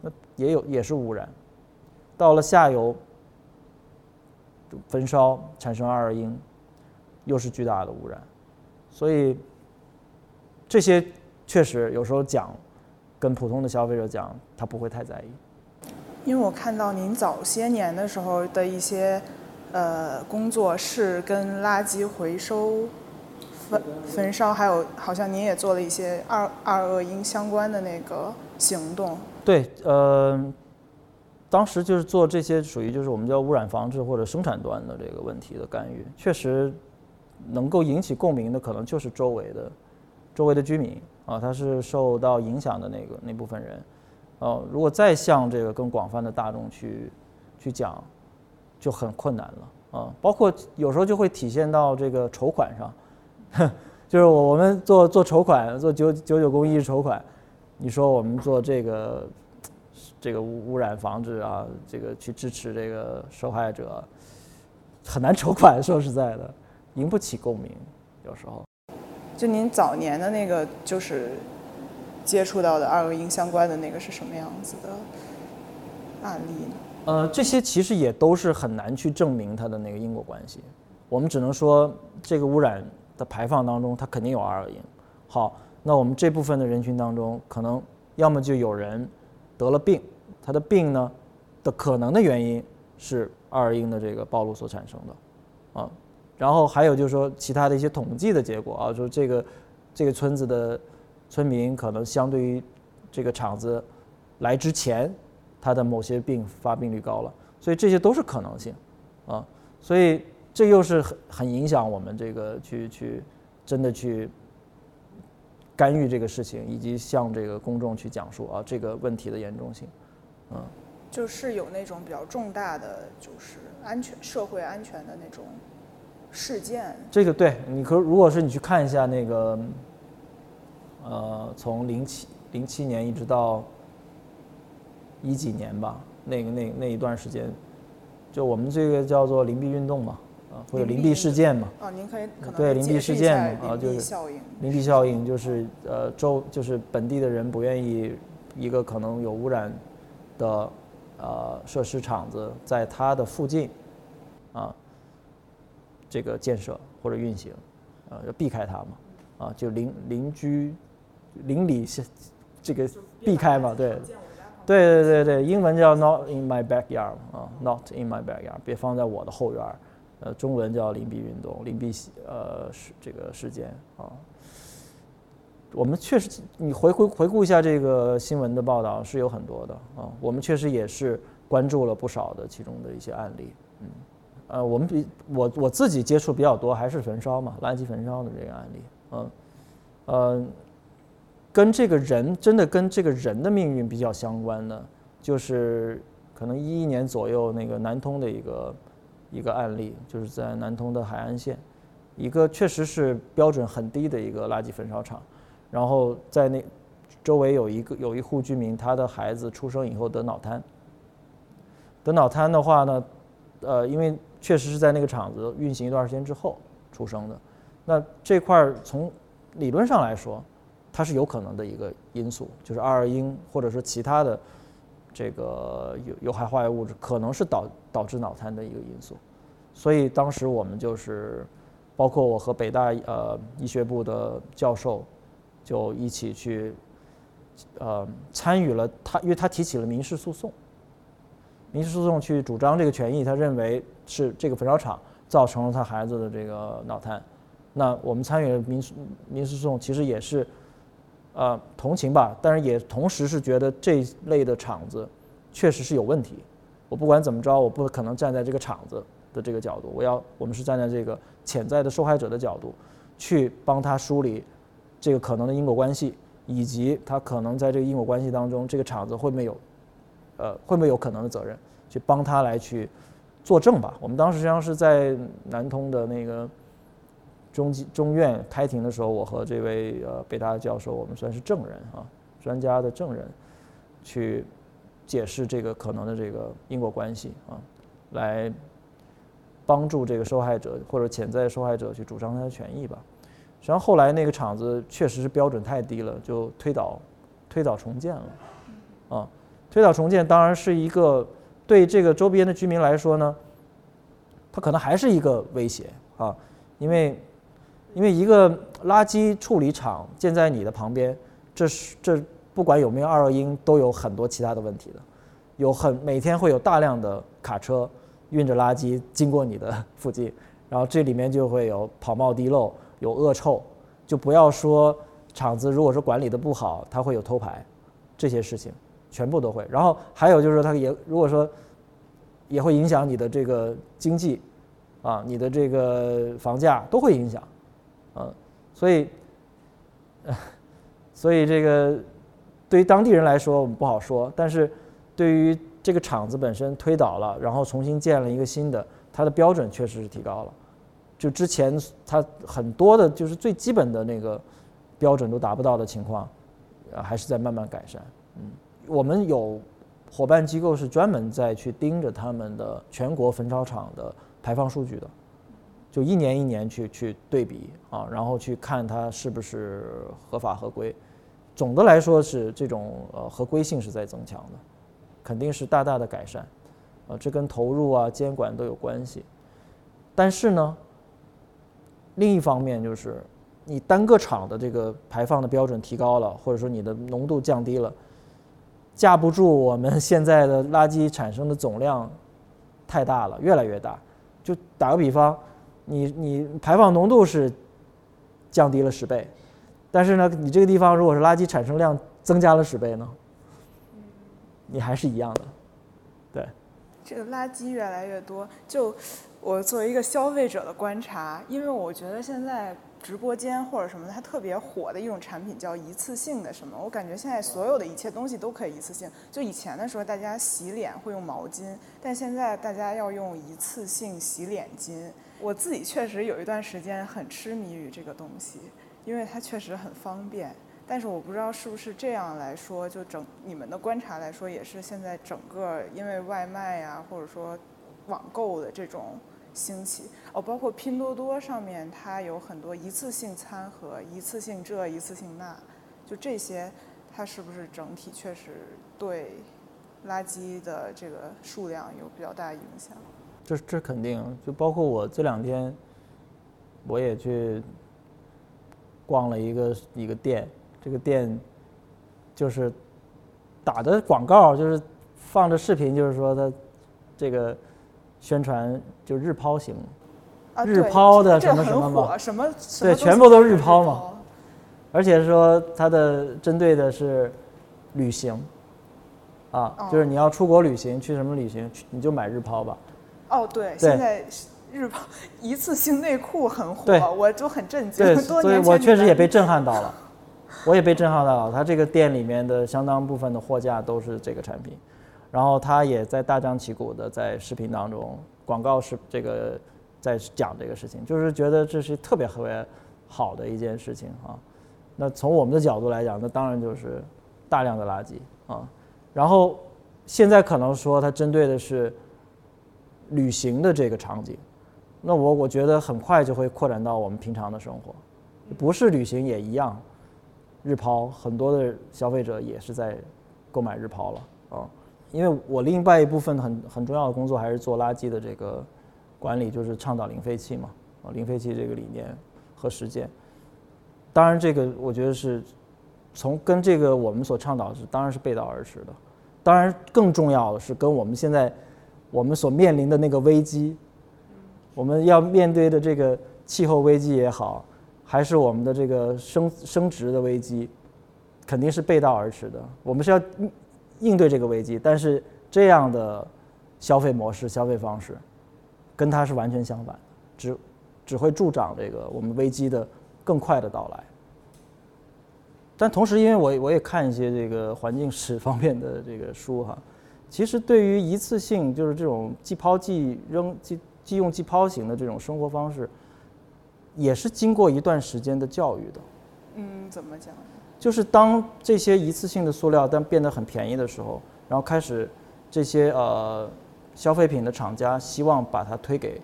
那也有也是污染。到了下游，焚烧产生二恶英，又是巨大的污染，所以这些确实有时候讲，跟普通的消费者讲，他不会太在意。因为我看到您早些年的时候的一些呃工作是跟垃圾回收、焚焚烧，还有好像您也做了一些二二恶英相关的那个行动。对，呃，当时就是做这些属于就是我们叫污染防治或者生产端的这个问题的干预，确实能够引起共鸣的可能就是周围的周围的居民啊，他是受到影响的那个那部分人。哦，如果再向这个更广泛的大众去去讲，就很困难了啊。包括有时候就会体现到这个筹款上，[LAUGHS] 就是我我们做做筹款，做九九九公益筹款，你说我们做这个这个污污染防治啊，这个去支持这个受害者，很难筹款。说实在的，引不起共鸣，有时候。就您早年的那个就是。接触到的二恶英相关的那个是什么样子的案例呢？呃，这些其实也都是很难去证明它的那个因果关系。我们只能说，这个污染的排放当中，它肯定有二恶英。好，那我们这部分的人群当中，可能要么就有人得了病，他的病呢的可能的原因是二恶英的这个暴露所产生的啊。然后还有就是说，其他的一些统计的结果啊，说这个这个村子的。村民可能相对于这个厂子来之前，他的某些病发病率高了，所以这些都是可能性啊。所以这又是很很影响我们这个去去真的去干预这个事情，以及向这个公众去讲述啊这个问题的严重性，嗯。就是有那种比较重大的，就是安全社会安全的那种事件。这个对，你可如果是你去看一下那个。呃，从零七零七年一直到一几年吧，那个那那一段时间，就我们这个叫做灵璧运动嘛，啊，或者灵璧事件嘛。啊，您可以对灵璧事件嘛，啊，就是灵璧效应，就是呃周就是本地的人不愿意一个可能有污染的呃设施厂子在它的附近啊这个建设或者运行，呃要避开它嘛，啊就邻邻居。邻里是这个避开嘛？对，对对对对，英文叫 not in my backyard 啊，not in my backyard，别放在我的后院。呃，中文叫邻避运动，邻避呃事这个事件啊。我们确实，你回回回顾一下这个新闻的报道是有很多的啊。我们确实也是关注了不少的其中的一些案例。嗯，呃，我们比我我自己接触比较多还是焚烧嘛，垃圾焚烧的这个案例。嗯，呃。跟这个人真的跟这个人的命运比较相关的，就是可能一一年左右那个南通的一个一个案例，就是在南通的海岸线，一个确实是标准很低的一个垃圾焚烧厂，然后在那周围有一个有一户居民，他的孩子出生以后得脑瘫，得脑瘫的话呢，呃，因为确实是在那个厂子运行一段时间之后出生的，那这块儿从理论上来说。它是有可能的一个因素，就是二恶英或者说其他的这个有有害化学物质，可能是导导致脑瘫的一个因素。所以当时我们就是，包括我和北大呃医学部的教授，就一起去呃参与了他，因为他提起了民事诉讼，民事诉讼去主张这个权益，他认为是这个焚烧厂造成了他孩子的这个脑瘫。那我们参与民事民事诉讼，其实也是。呃，同情吧，但是也同时是觉得这类的厂子确实是有问题。我不管怎么着，我不可能站在这个厂子的这个角度，我要我们是站在这个潜在的受害者的角度，去帮他梳理这个可能的因果关系，以及他可能在这个因果关系当中，这个厂子会没有，呃，会不会有可能的责任，去帮他来去作证吧。我们当时实际上是在南通的那个。中级中院开庭的时候，我和这位呃北大的教授，我们算是证人啊，专家的证人，去解释这个可能的这个因果关系啊，来帮助这个受害者或者潜在受害者去主张他的权益吧。实际上后来那个厂子确实是标准太低了，就推倒推倒重建了啊。推倒重建当然是一个对这个周边的居民来说呢，它可能还是一个威胁啊。因为因为一个垃圾处理厂建在你的旁边，这是这不管有没有二恶英，都有很多其他的问题的，有很每天会有大量的卡车运着垃圾经过你的 [LAUGHS] 附近，然后这里面就会有跑冒滴漏，有恶臭，就不要说厂子如果说管理的不好，它会有偷排，这些事情全部都会。然后还有就是它也如果说也会影响你的这个经济，啊，你的这个房价都会影响，啊，所以，[LAUGHS] 所以这个对于当地人来说我们不好说，但是对于这个厂子本身推倒了，然后重新建了一个新的，它的标准确实是提高了，就之前它很多的就是最基本的那个标准都达不到的情况，啊，还是在慢慢改善。嗯，我们有伙伴机构是专门在去盯着他们的全国焚烧厂的排放数据的，就一年一年去去对比啊，然后去看它是不是合法合规。总的来说是这种呃合规性是在增强的，肯定是大大的改善，啊，这跟投入啊监管都有关系。但是呢，另一方面就是你单个厂的这个排放的标准提高了，或者说你的浓度降低了，架不住我们现在的垃圾产生的总量太大了，越来越大。就打个比方，你你排放浓度是降低了十倍，但是呢，你这个地方如果是垃圾产生量增加了十倍呢，你还是一样的，对。这个垃圾越来越多，就我作为一个消费者的观察，因为我觉得现在直播间或者什么，它特别火的一种产品叫一次性的什么，我感觉现在所有的一切东西都可以一次性。就以前的时候，大家洗脸会用毛巾，但现在大家要用一次性洗脸巾。我自己确实有一段时间很痴迷于这个东西，因为它确实很方便。但是我不知道是不是这样来说，就整你们的观察来说，也是现在整个因为外卖呀、或者说网购的这种兴起哦，包括拼多多上面它有很多一次性餐盒、一次性这、一次性那，就这些，它是不是整体确实对垃圾的这个数量有比较大影响？这这肯定，就包括我这两天，我也去逛了一个一个店，这个店就是打的广告，就是放着视频，就是说它这个宣传就日抛型，啊，日抛的什么什么嘛什么什对全部都是日抛嘛。而且说它的针对的是旅行，啊，哦。就是你要出国旅行，去什么旅行，去你就买日抛吧。哦，对，对。现在日抛一次性内裤很火，我就很震惊。对，所以我确实也被震撼到了，[LAUGHS] 我也被震撼到了。它这个店里面的相当部分的货架都是这个产品，然后他也在大张旗鼓的在视频当中广告是这个在讲这个事情，就是觉得这是特别特别好的一件事情啊。那从我们的角度来讲，那当然就是大量的垃圾啊。然后现在可能说它针对的是旅行的这个场景，那我我觉得很快就会扩展到我们平常的生活，不是旅行也一样。日抛很多的消费者也是在购买日抛了，因为我另外一部分很很重要的工作还是做垃圾的这个管理，就是倡导零废弃嘛啊，零废弃这个理念和实践。当然，这个我觉得是从跟这个我们所倡导的是当然是背道而驰的。当然，更重要的是跟我们现在我们所面临的那个危机，我们要面对的这个气候危机也好，还是我们的这个升升值的危机，肯定是背道而驰的。我们是要应对这个危机，但是这样的消费模式、消费方式，跟它是完全相反，只只会助长这个我们危机的更快的到来。但同时，因为我我也看一些这个环境史方面的这个书哈，其实对于一次性就是这种即抛即扔、即即用即抛型的这种生活方式，也是经过一段时间的教育的。嗯，怎么讲？就是当这些一次性的塑料但变得很便宜的时候，然后开始这些呃消费品的厂家希望把它推给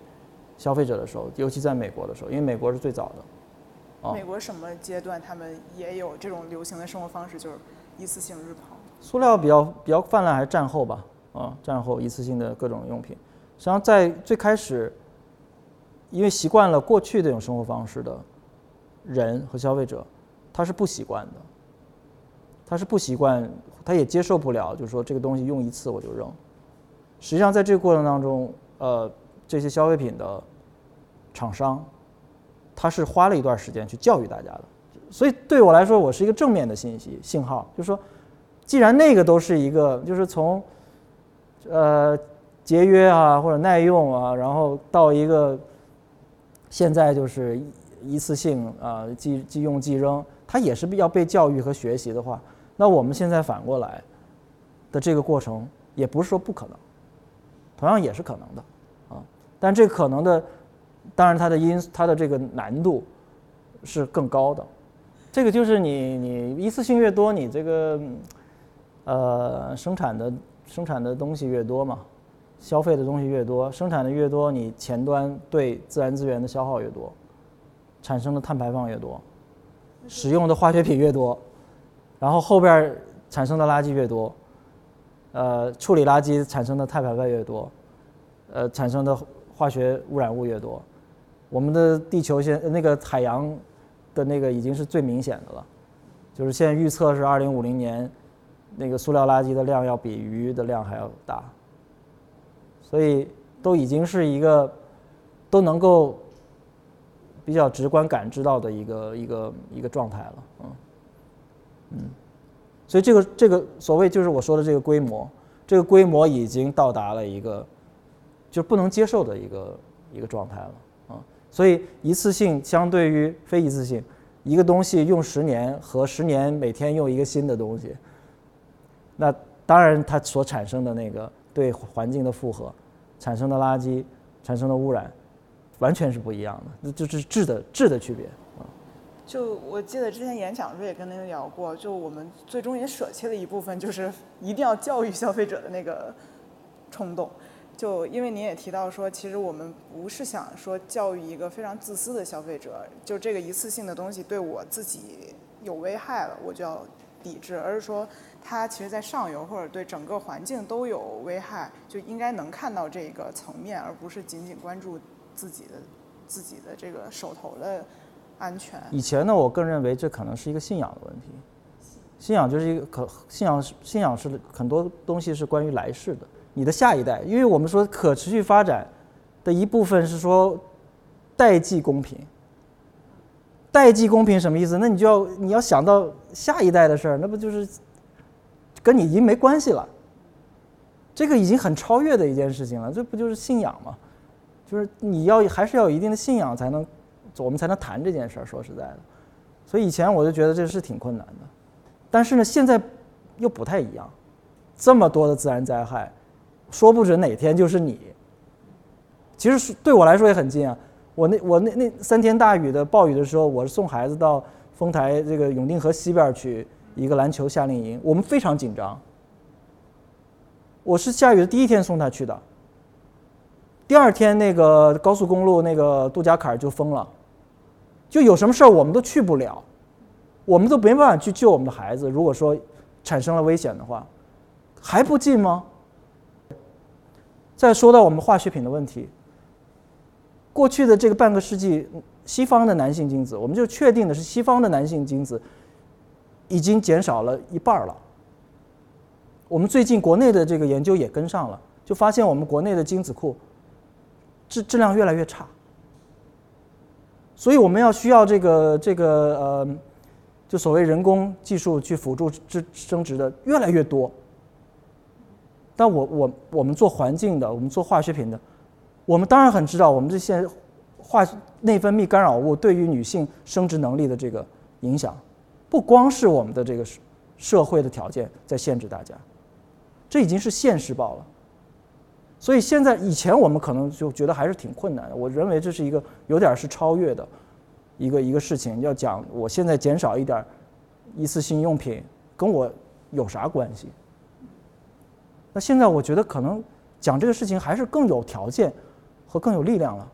消费者的时候，尤其在美国的时候，因为美国是最早的。哦美国什么阶段他们也有这种流行的生活方式，就是一次性日抛。塑料比较比较泛滥还是战后吧，啊，战后一次性的各种用品。实际上在最开始，因为习惯了过去这种生活方式的人和消费者，他是不习惯的，他是不习惯，他也接受不了，就是说这个东西用一次我就扔。实际上，在这个过程当中，呃，这些消费品的厂商，他是花了一段时间去教育大家的。所以对我来说，我是一个正面的信息信号，就是说，既然那个都是一个，就是从呃节约啊或者耐用啊，然后到一个现在就是一次性啊即即用即扔，它也是要被教育和学习的话，那我们现在反过来的这个过程，也不是说不可能，同样也是可能的啊。但这可能的，当然它的因它的这个难度是更高的。这个就是你你一次性越多，你这个呃生产的生产的东西越多嘛，消费的东西越多，生产的越多，你前端对自然资源的消耗越多，产生的碳排放越多，使用的化学品越多，然后后边产生的垃圾越多，呃处理垃圾产生的碳排放越多，呃产生的化学污染物越多，我们的地球现那个海洋。的那个已经是最明显的了，就是现在预测是二零五零年，那个塑料垃圾的量要比鱼的量还要大，所以都已经是一个都能够比较直观感知到的一个一个一个状态了，嗯，嗯，所以这个这个所谓就是我说的这个规模，这个规模已经到达了一个就不能接受的一个一个状态了啊。所以一次性相对于非一次性，一个东西用十年和十年每天用一个新的东西，那当然它所产生的那个对环境的负荷、产生的垃圾、产生的污染，完全是不一样的。那就是质的质的区别。就我记得之前演讲的时候也跟您聊过，就我们最终也舍弃了一部分，就是一定要教育消费者的那个冲动。就因为您也提到说，其实我们不是想说教育一个非常自私的消费者，就这个一次性的东西对我自己有危害了，我就要抵制，而是说它其实在上游或者对整个环境都有危害，就应该能看到这个层面，而不是仅仅关注自己的自己的这个手头的安全。以前呢，我更认为这可能是一个信仰的问题，信仰就是一个可信仰，信仰是很多东西是关于来世的。你的下一代，因为我们说可持续发展的一部分是说代际公平。代际公平什么意思？那你就要你要想到下一代的事儿，那不就是跟你已经没关系了？这个已经很超越的一件事情了，这不就是信仰吗？就是你要还是要有一定的信仰才能，我们才能谈这件事儿。说实在的，所以以前我就觉得这是挺困难的，但是呢，现在又不太一样，这么多的自然灾害。说不准哪天就是你。其实对我来说也很近啊。我那我那那三天大雨的暴雨的时候，我是送孩子到丰台这个永定河西边去一个篮球夏令营，我们非常紧张。我是下雨的第一天送他去的。第二天那个高速公路那个杜家坎就封了，就有什么事儿我们都去不了，我们都没办法去救我们的孩子。如果说产生了危险的话，还不近吗？再说到我们化学品的问题，过去的这个半个世纪，西方的男性精子，我们就确定的是西方的男性精子已经减少了一半了。我们最近国内的这个研究也跟上了，就发现我们国内的精子库质质量越来越差，所以我们要需要这个这个呃，就所谓人工技术去辅助质生殖的越来越多。但我我我们做环境的，我们做化学品的，我们当然很知道我们这些化内分泌干扰物对于女性生殖能力的这个影响，不光是我们的这个社会的条件在限制大家，这已经是现实报了。所以现在以前我们可能就觉得还是挺困难的，我认为这是一个有点是超越的一个一个事情。要讲我现在减少一点一次性用品，跟我有啥关系？那现在我觉得可能讲这个事情还是更有条件和更有力量了，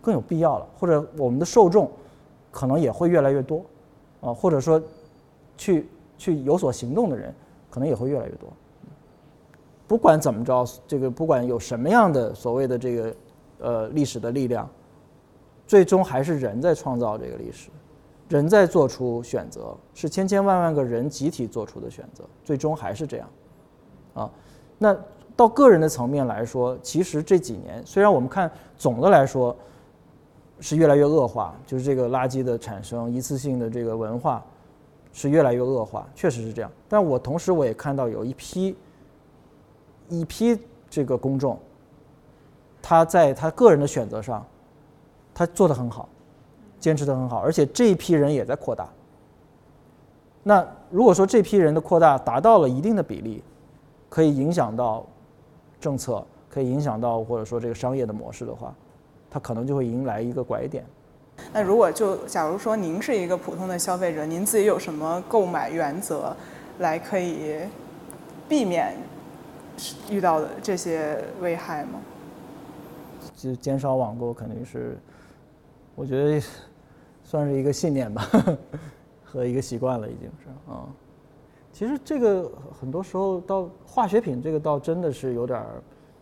更有必要了，或者我们的受众可能也会越来越多，啊，或者说去去有所行动的人可能也会越来越多。不管怎么着，这个不管有什么样的所谓的这个呃历史的力量，最终还是人在创造这个历史，人在做出选择，是千千万万个人集体做出的选择，最终还是这样，啊，那到个人的层面来说，其实这几年虽然我们看总的来说是越来越恶化，就是这个垃圾的产生、一次性的这个文化是越来越恶化，确实是这样。但我同时我也看到有一批一批这个公众，他在他个人的选择上。他做得很好，坚持得很好，而且这一批人也在扩大。那如果说这批人的扩大达到了一定的比例，可以影响到政策，可以影响到或者说这个商业的模式的话，它可能就会迎来一个拐点。那如果就假如说您是一个普通的消费者，您自己有什么购买原则，来可以避免遇到的这些危害吗？就减少网购肯定是。我觉得算是一个信念吧，[LAUGHS] 和一个习惯了，已经是啊。其实这个很多时候到化学品这个倒真的是有点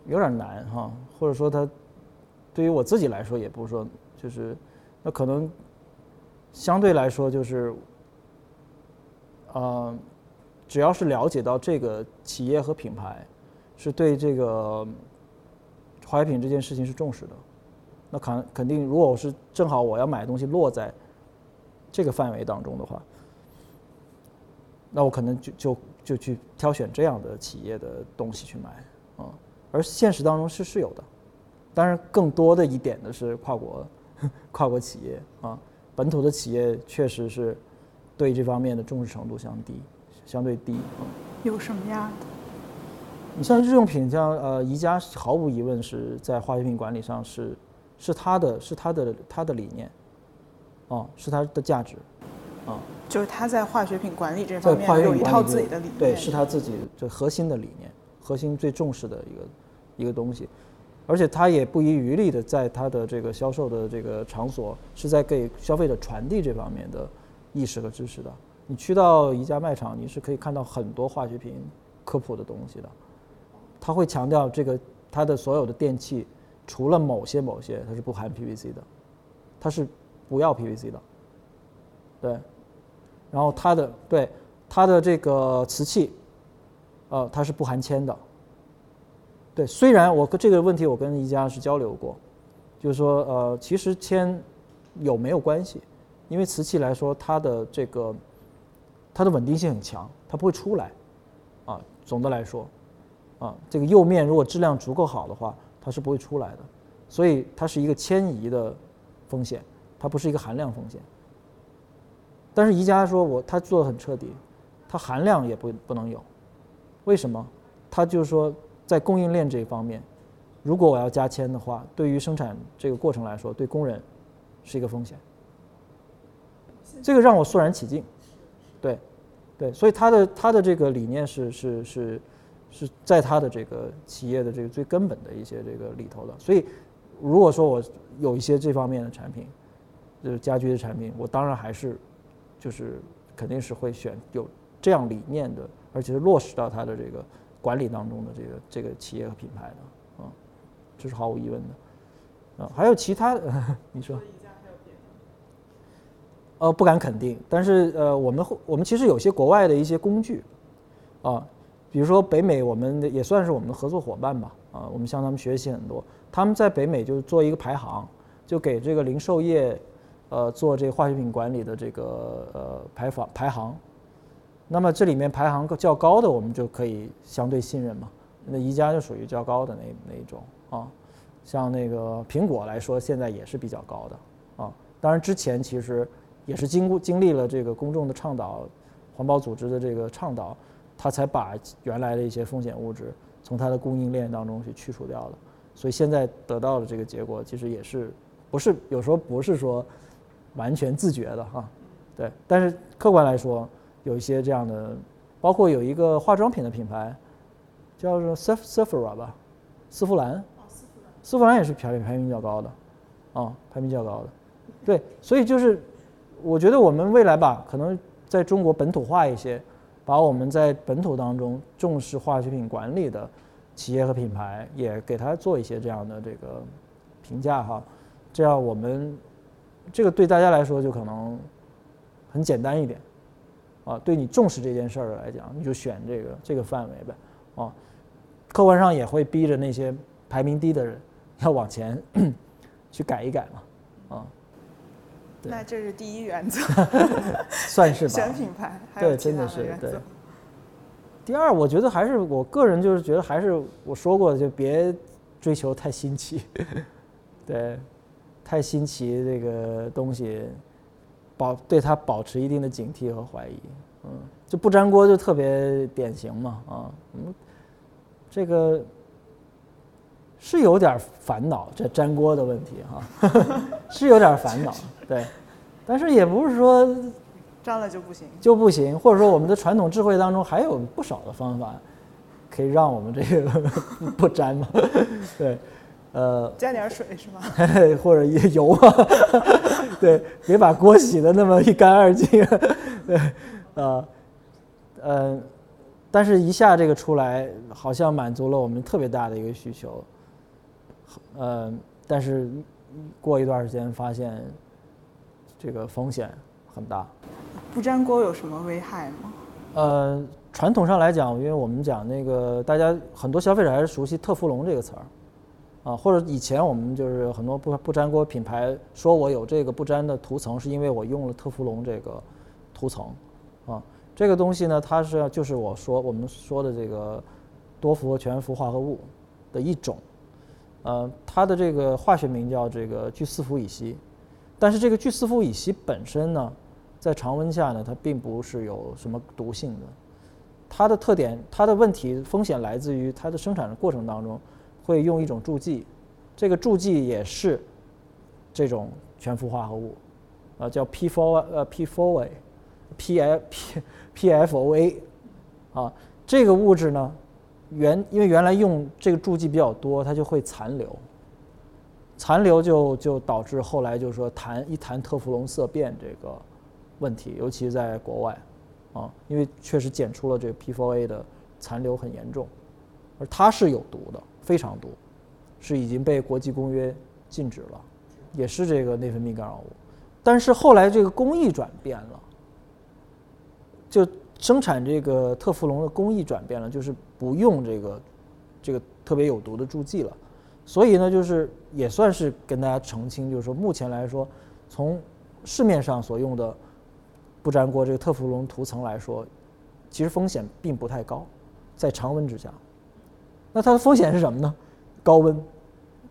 有点难哈，或者说它对于我自己来说也不是说就是那可能相对来说就是啊，只要是了解到这个企业和品牌是对这个化学品这件事情是重视的。那肯肯定，如果我是正好我要买的东西落在这个范围当中的话，那我可能就就就去挑选这样的企业的东西去买啊。而现实当中是是有的，当然更多的一点的是跨国 [LAUGHS] 跨国企业啊，本土的企业确实是对这方面的重视程度相低，相对低啊。有什么样的？你像日用品，像呃宜家，毫无疑问是在化学品管理上是。是它的，是它的，它的理念，哦，是它的价值，啊，就是它在化学品管理这方面有一套自己的理念，对，是它自己最核心的理念，核心最重视的一个一个东西，而且它也不遗余力的在它的这个销售的这个场所，是在给消费者传递这方面的意识和知识的。你去到宜家卖场，你是可以看到很多化学品科普的东西的，他会强调这个他的所有的电器。除了某些某些，它是不含 PVC 的，它是不要 PVC 的，对，然后它的对它的这个瓷器，呃，它是不含铅的，对，虽然我跟这个问题我跟宜家是交流过，就是说呃，其实铅有没有关系？因为瓷器来说，它的这个它的稳定性很强，它不会出来，啊，总的来说，啊，这个釉面如果质量足够好的话。它是不会出来的，所以它是一个迁移的风险，它不是一个含量风险。但是宜家说我他做的很彻底，它含量也不不能有，为什么？他就是说在供应链这一方面，如果我要加铅的话，对于生产这个过程来说，对工人是一个风险。这个让我肃然起敬，对，对，所以他的他的这个理念是是是。是在他的这个企业的这个最根本的一些这个里头的，所以如果说我有一些这方面的产品，就是家居的产品，我当然还是就是肯定是会选有这样理念的，而且是落实到他的这个管理当中的这个这个企业和品牌的，啊，这是毫无疑问的，啊，还有其他的，[LAUGHS] 你说？呃，不敢肯定，但是呃，我们我们其实有些国外的一些工具，啊。比如说北美，我们也算是我们的合作伙伴吧，啊，我们向他们学习很多。他们在北美就是做一个排行，就给这个零售业，呃，做这个化学品管理的这个呃排行排行。那么这里面排行较高的，我们就可以相对信任嘛。那宜家就属于较高的那那一种啊。像那个苹果来说，现在也是比较高的啊。当然之前其实也是经过经历了这个公众的倡导，环保组织的这个倡导。他才把原来的一些风险物质从它的供应链当中去去除掉了，所以现在得到的这个结果其实也是不是有时候不是说完全自觉的哈，对，但是客观来说有一些这样的，包括有一个化妆品的品牌叫做 s e p h r a 吧，丝芙兰，丝芙兰也是排排名较高的，啊，排名较高的，对，所以就是我觉得我们未来吧，可能在中国本土化一些。把我们在本土当中重视化学品管理的企业和品牌，也给他做一些这样的这个评价哈，这样我们这个对大家来说就可能很简单一点，啊，对你重视这件事儿来讲，你就选这个这个范围呗，啊，客观上也会逼着那些排名低的人要往前 [COUGHS] 去改一改嘛，那这是第一原则，[LAUGHS] 算是吧选。品牌，还有对，其他真的是对原则。。第二，我觉得还是我个人就是觉得还是我说过的，就别追求太新奇，[LAUGHS] 对，太新奇这个东西，保对它保持一定的警惕和怀疑，嗯，就不粘锅就特别典型嘛，啊，嗯，这个是有点烦恼，这粘锅的问题哈、[LAUGHS] 是有点烦恼，对，但是也不是说粘了就不行。就不行，或者说我们的传统智慧当中还有不少的方法，可以让我们这个 [LAUGHS] 不粘嘛，对，呃，加点水是吧？[LAUGHS] 或者也油啊，[LAUGHS] 对，别把锅洗的那么一干二净，对，呃，呃，但是一下这个出来，好像满足了我们特别大的一个需求，呃，但是过一段时间发现这个风险很大。不粘锅有什么危害吗？呃，传统上来讲，因为我们讲那个，大家很多消费者还是熟悉特氟龙这个词儿，啊，或者以前我们就是很多不不粘锅品牌说我有这个不粘的涂层，是因为我用了特氟龙这个涂层，啊，这个东西呢，它是就是我说我们说的这个多氟和全氟化合物的一种，呃，它的这个化学名叫这个聚四氟乙烯，但是这个聚四氟乙烯本身呢，在常温下呢，它并不是有什么毒性的。它的特点，它的问题风险来自于它的生产的过程当中会用一种助剂，这个助剂也是这种全氟化合物，呃，叫 P four 呃 pfoa pfp [LAUGHS] pfoa 啊，这个物质呢，原因为原来用这个助剂比较多，它就会残留，残留就就导致后来就是说谈一谈特氟龙色变这个问题，尤其在国外啊，因为确实检出了这个 P4A 的残留很严重，而它是有毒的，非常毒，是已经被国际公约禁止了，也是这个内分泌干扰物。但是后来这个工艺转变了，就生产这个特氟龙的工艺转变了，就是不用这个这个特别有毒的助剂了。所以呢，就是也算是跟大家澄清，就是说目前来说，从市面上所用的不粘锅这个特氟龙涂层来说，其实风险并不太高，在常温之下。那它的风险是什么呢？高温，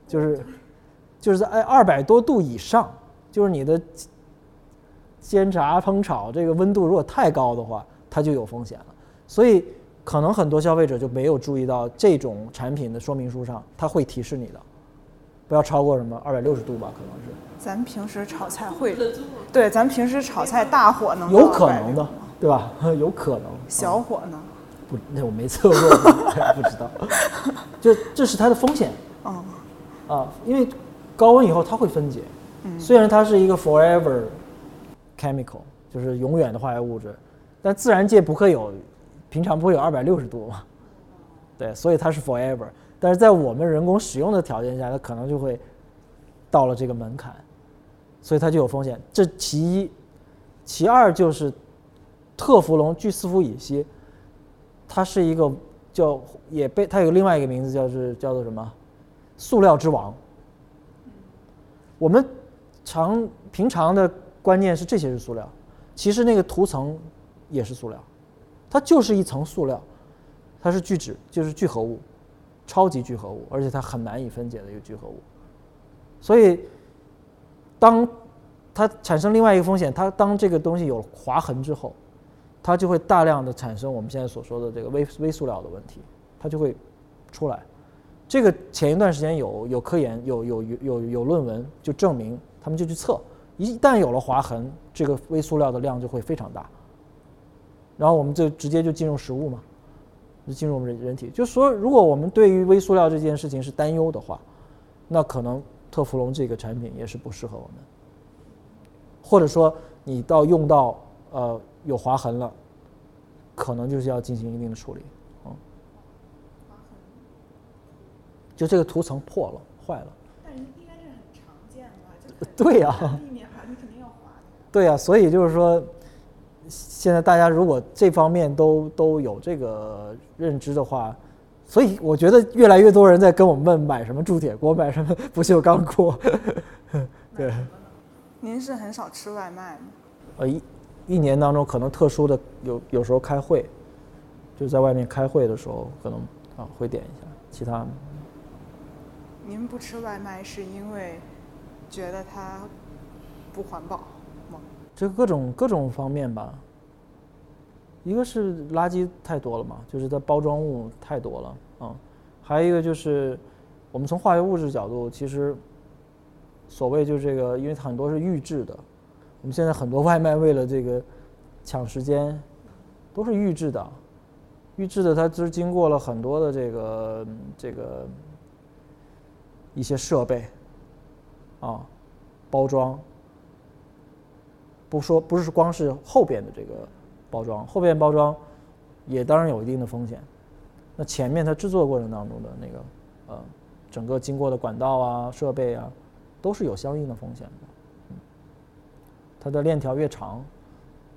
就是就是在二百多度以上，就是你的煎炸烹炒这个温度如果太高的话，它就有风险了。所以可能很多消费者就没有注意到这种产品的说明书上，它会提示你的，不要超过什么二百六十度吧，可能是。咱平时炒菜会，对，咱平时炒菜大火能有可能的，对吧？[LAUGHS] 有可能。小火呢？不，那我没测过，不知道。[LAUGHS] 就这是它的风险哦，啊，因为高温以后它会分解。虽然它是一个 forever chemical，就是永远的化学物质，但自然界不会有，平常不会有二百六十度嘛。对，所以它是 forever。但是在我们人工使用的条件下，它可能就会到了这个门槛，所以它就有风险。这其一，其二就是特氟龙聚四氟乙烯，它是一个叫也被它有另外一个名字叫是叫做什么？塑料之王。我们常平常的观念是这些是塑料，其实那个涂层也是塑料，它就是一层塑料，它是聚酯，就是聚合物，超级聚合物，而且它很难以分解的一个聚合物。所以，当它产生另外一个风险，它当这个东西有划痕之后，它就会大量的产生我们现在所说的这个微微塑料的问题，它就会出来。这个前一段时间有有科研有有有有有论文就证明，他们就去测，一旦有了划痕，这个微塑料的量就会非常大。然后我们就直接就进入食物嘛，就进入我们人人体。就说，如果我们对于微塑料这件事情是担忧的话，那可能特氟龙这个产品也是不适合我们。或者说，你到用到呃有划痕了，可能就是要进行一定的处理，嗯。就这个涂层破了，坏了。但应该是很常见吧？对呀、对啊，所以就是说，现在大家如果这方面都都有这个认知的话，所以我觉得越来越多人在跟我们问买什么铸铁锅，买什么不锈钢锅。[LAUGHS] 对，您是很少吃外卖吗？呃，一一年当中可能特殊的有有时候开会，就在外面开会的时候可能啊会点一下，其他您不吃外卖是因为觉得它不环保吗？这各种各种方面吧。一个是垃圾太多了嘛，就是它包装物太多了，嗯，还有一个就是我们从化学物质角度，其实所谓就这个，因为很多是预制的，我们现在很多外卖为了这个抢时间，都是预制的，预制的它就是经过了很多的这个这个一些设备啊包装，不说不是光是后边的这个包装，后边包装也当然有一定的风险。那前面它制作过程当中的那个呃整个经过的管道啊设备啊，都是有相应的风险的。嗯，它的链条越长，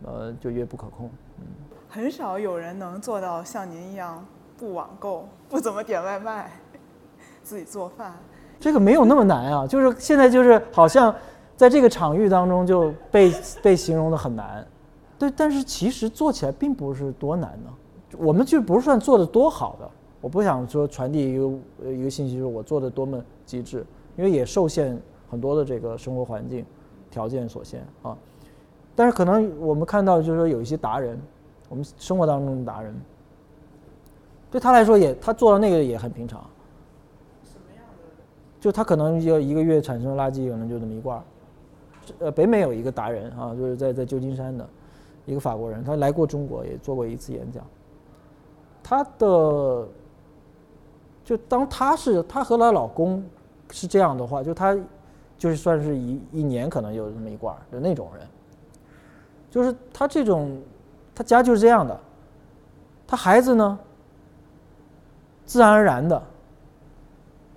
呃就越不可控。嗯，很少有人能做到像您一样不网购、不怎么点外卖、自己做饭。这个没有那么难啊，就是现在就是好像在这个场域当中就被被形容的很难，对，但是其实做起来并不是多难呢。我们就不是算做的多好的，我不想说传递一个一个信息，就是我做的多么极致，因为也受限很多的这个生活环境条件所限啊。但是可能我们看到就是说有一些达人，我们生活当中的达人，对他来说也他做的那个也很平常。就他可能要一个月产生的垃圾，可能就这么一罐儿。呃，北美有一个达人啊，就是在在旧金山的一个法国人，他来过中国，也做过一次演讲。他的就当他是他和她老公是这样的话，就他就是算是一一年可能有这么一罐儿的那种人。就是他这种，他家就是这样的，他孩子呢，自然而然的。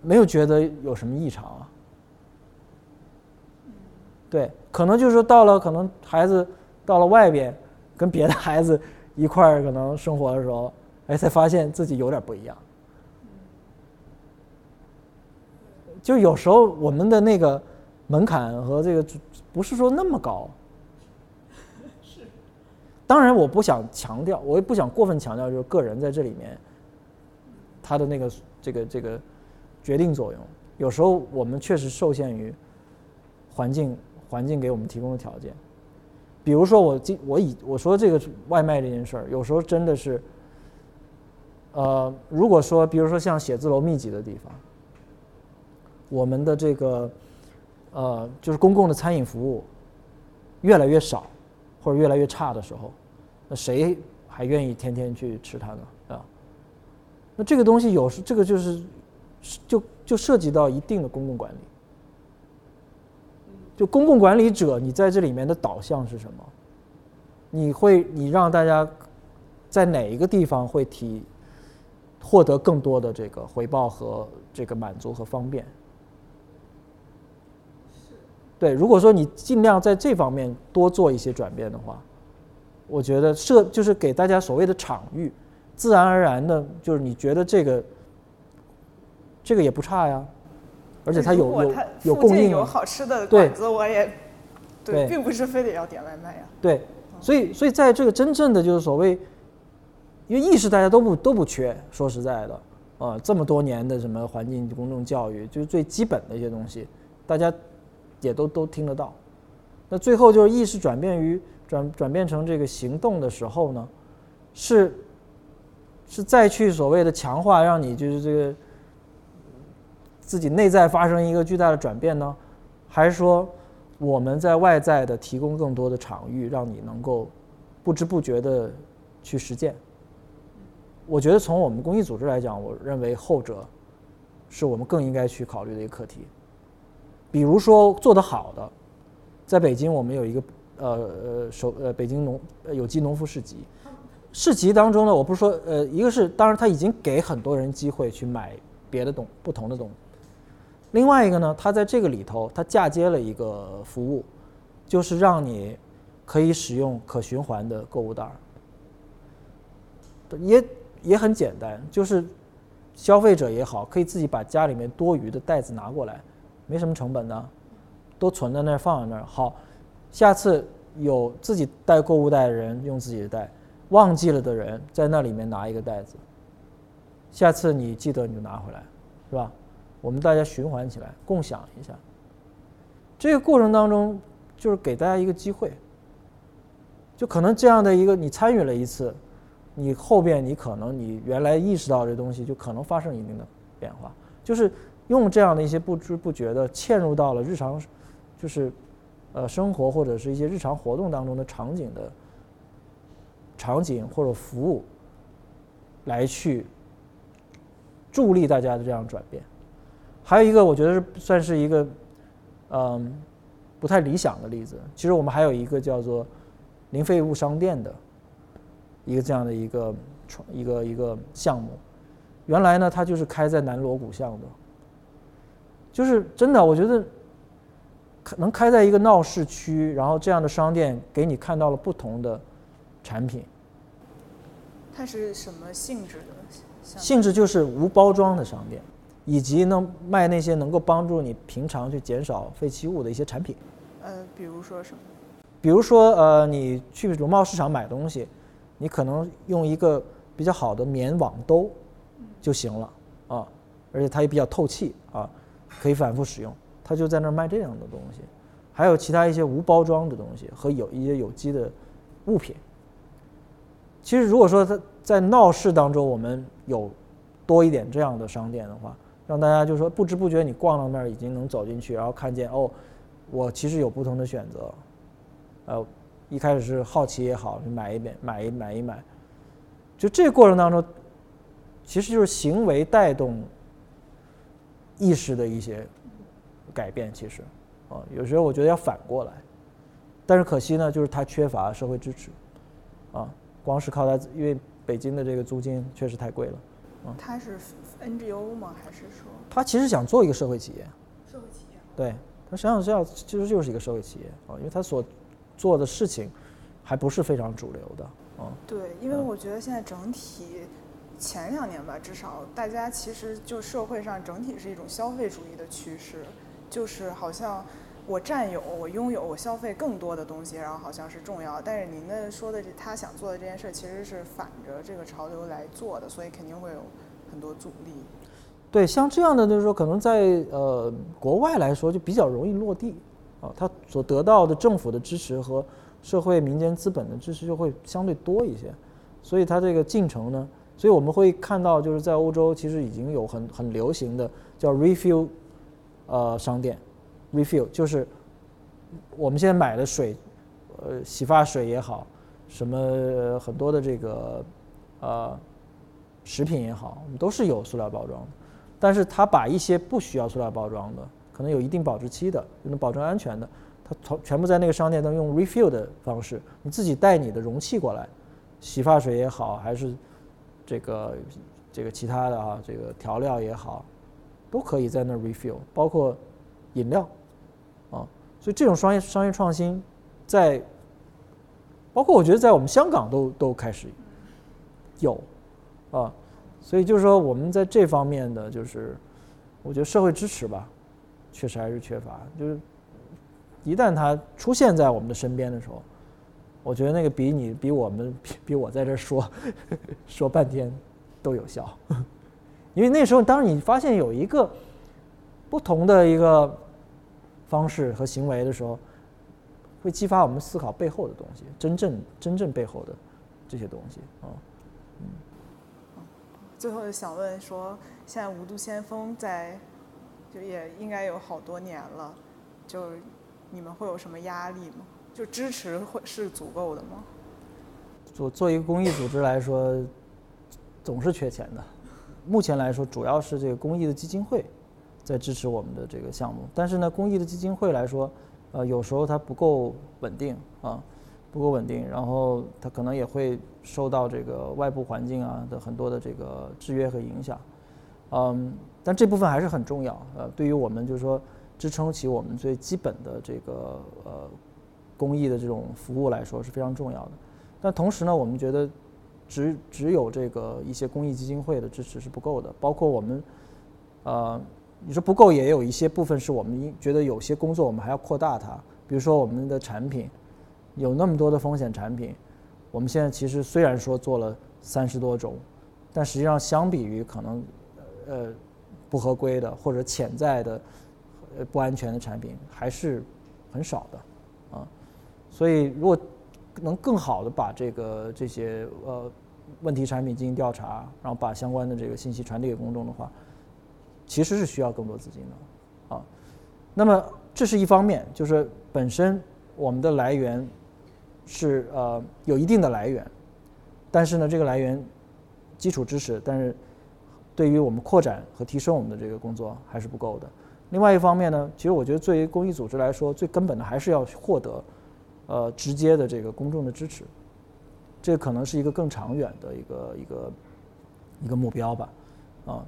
没有觉得有什么异常？对，可能就是到了可能孩子到了外边，跟别的孩子一块儿可能生活的时候，哎，才发现自己有点不一样。就有时候我们的那个门槛和这个不是说那么高。[LAUGHS] 是。当然，我不想强调，我也不想过分强调，就是个人在这里面，他的那个这个这个。决定作用，有时候我们确实受限于环境，环境给我们提供的条件。比如说，我今我以我说这个外卖这件事儿，有时候真的是，呃，如果说，比如说像写字楼密集的地方，我们的这个呃，就是公共的餐饮服务越来越少或者越来越差的时候，那谁还愿意天天去吃它呢？啊？那这个东西有时这个就是。就就涉及到一定的公共管理，就公共管理者，你在这里面的导向是什么？你会你让大家在哪一个地方会提获得更多的这个回报和这个满足和方便？对，如果说你尽量在这方面多做一些转变的话，我觉得设就是给大家所谓的场域，自然而然的，就是你觉得这个。这个也不差呀，而且它有有有供应，有好吃的馆子，我也对，并不是非得要点外卖呀。对，所以所以在这个真正的就是所谓，因为意识大家都不都不缺，说实在的，啊，这么多年的什么环境公众教育，就是最基本的一些东西，大家也都都听得到。那最后就是意识转变于转转变成这个行动的时候呢，是是再去所谓的强化，让你就是这个。自己内在发生一个巨大的转变呢，还是说我们在外在的提供更多的场域，让你能够不知不觉的去实践？我觉得从我们公益组织来讲，我认为后者是我们更应该去考虑的一个课题。比如说做得好的，在北京我们有一个呃呃首呃北京农有机农夫市集，市集当中呢，我不是说呃一个是当然他已经给很多人机会去买别的东不同的东西。另外一个呢，它在这个里头，它嫁接了一个服务，就是让你可以使用可循环的购物袋儿，也也很简单，就是消费者也好，可以自己把家里面多余的袋子拿过来，没什么成本的，都存在那儿放在那儿。好，下次有自己带购物袋的人用自己的袋，忘记了的人在那里面拿一个袋子。下次你记得你就拿回来，是吧？我们大家循环起来，共享一下。这个过程当中，就是给大家一个机会，就可能这样的一个你参与了一次，你后边你可能你原来意识到这东西，就可能发生一定的变化。就是用这样的一些不知不觉的嵌入到了日常，就是呃生活或者是一些日常活动当中的场景的场景或者服务，来去助力大家的这样转变。还有一个，我觉得是算是一个。嗯，不太理想的例子。其实我们还有一个叫做零废物商店的一个这样的一个创一个一个项目。原来呢，它就是开在南锣鼓巷的，就是真的，我觉得可能开在一个闹市区，然后这样的商店给你看到了不同的产品。它是什么性质的？性质就是无包装的商店。以及能卖那些能够帮助你平常去减少废弃物的一些产品，呃，比如说什么？比如说，呃，你去农贸市场买东西，你可能用一个比较好的棉网兜就行了啊，而且它也比较透气啊，可以反复使用。它就在那儿卖这样的东西，还有其他一些无包装的东西和有一些有机的物品。其实，如果说它在闹市当中，我们有多一点这样的商店的话，让大家就说不知不觉你逛到那儿已经能走进去，然后看见哦，我其实有不同的选择，呃，一开始是好奇也好，买一遍买一买一买，就这个过程当中，其实就是行为带动意识的一些改变。其实啊，有时候我觉得要反过来，但是可惜呢，就是它缺乏社会支持，啊，光是靠它，因为北京的这个租金确实太贵了，啊，它是。NGO 吗？还是说他其实想做一个社会企业？社会企业。对他实际上是要，其实就是一个社会企业啊，因为他所做的事情还不是非常主流的啊。对，因为我觉得现在整体前两年吧，至少大家其实就社会上整体是一种消费主义的趋势，就是好像我占有、我拥有、我消费更多的东西，然后好像是重要。但是您的说的这他想做的这件事，其实是反着这个潮流来做的，所以肯定会有。很多阻力，对，像这样的就是说，可能在呃国外来说就比较容易落地，啊，它所得到的政府的支持和社会民间资本的支持就会相对多一些，所以它这个进程呢，所以我们会看到就是在欧洲其实已经有很很流行的叫 refill，呃商店，refill 就是我们现在买的水，呃洗发水也好，什么很多的这个呃。食品也好，我们都是有塑料包装的，但是它把一些不需要塑料包装的，可能有一定保质期的，能保证安全的，它从全部在那个商店都用 refill 的方式，你自己带你的容器过来，洗发水也好，还是这个这个其他的啊，这个调料也好，都可以在那 refill，包括饮料啊，所以这种商业商业创新，在包括我觉得在我们香港都都开始有。啊，所以就是说，我们在这方面的，就是我觉得社会支持吧，确实还是缺乏。就是一旦它出现在我们的身边的时候，我觉得那个比你比我们比比我在这说 [LAUGHS] 说半天都有效。[LAUGHS] 因为那时候，当你发现有一个不同的一个方式和行为的时候，会激发我们思考背后的东西，真正真正背后的这些东西啊，嗯。最后就想问说，现在无毒先锋在，就也应该有好多年了，就你们会有什么压力吗？就支持会是足够的吗？做做一个公益组织来说，总是缺钱的。目前来说，主要是这个公益的基金会在支持我们的这个项目，但是呢，公益的基金会来说，呃，有时候它不够稳定啊。不够稳定，然后它可能也会受到这个外部环境啊的很多的这个制约和影响，嗯，但这部分还是很重要，呃，对于我们就是说支撑起我们最基本的这个呃公益的这种服务来说是非常重要的。但同时呢，我们觉得只只有这个一些公益基金会的支持是不够的，包括我们，呃，你说不够也有一些部分是我们觉得有些工作我们还要扩大它，比如说我们的产品有那么多的风险产品，我们现在其实虽然说做了三十多种，但实际上相比于可能呃不合规的或者潜在的不安全的产品还是很少的啊，所以如果能更好的把这个这些呃问题产品进行调查，然后把相关的这个信息传递给公众的话，其实是需要更多资金的啊。那么这是一方面，就是本身我们的来源是呃有一定的来源，但是呢这个来源基础知识，但是对于我们扩展和提升我们的这个工作还是不够的。另外一方面呢，其实我觉得作为公益组织来说，最根本的还是要获得。呃，直接的这个公众的支持，这可能是一个更长远的一个一个一个目标吧，啊，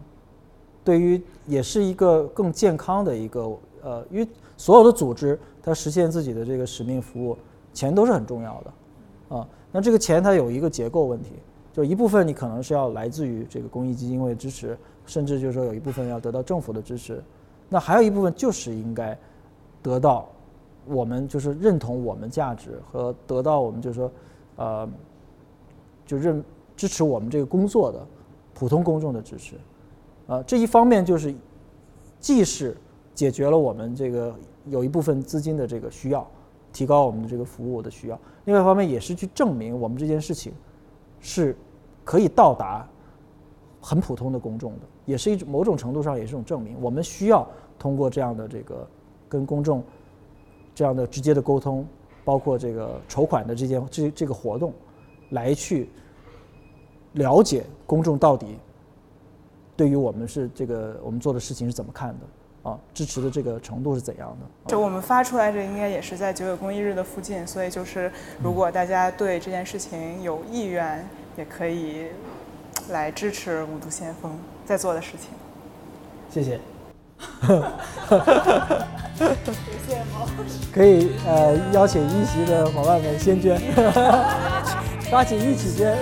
对于也是一个更健康的一个呃，因为所有的组织它实现自己的这个使命服务，钱都是很重要的，啊，那这个钱它有一个结构问题，就一部分你可能是要来自于这个公益基金会支持，甚至就是说有一部分要得到政府的支持，那还有一部分就是应该得到。我们就是认同我们价值和得到我们就是说，呃，就认支持我们这个工作的普通公众的支持，啊，这一方面就是既是解决了我们这个有一部分资金的这个需要，提高我们的这个服务的需要，另外一方面也是去证明我们这件事情是可以到达很普通的公众的，也是一种某种程度上也是一种证明，我们需要通过这样的这个跟公众。这样的直接的沟通，包括这个筹款的这件这这个活动，来去了解公众到底对于我们是这个我们做的事情是怎么看的啊？支持的这个程度是怎样的？就我们发出来这应该也是在九九公益日的附近，所以就是如果大家对这件事情有意愿，也可以来支持五毒先锋在做的事情。谢谢。[LAUGHS] 谢谢毛 [LAUGHS] 可以呃邀请一席的伙伴们先捐，[LAUGHS] 抓紧一起捐。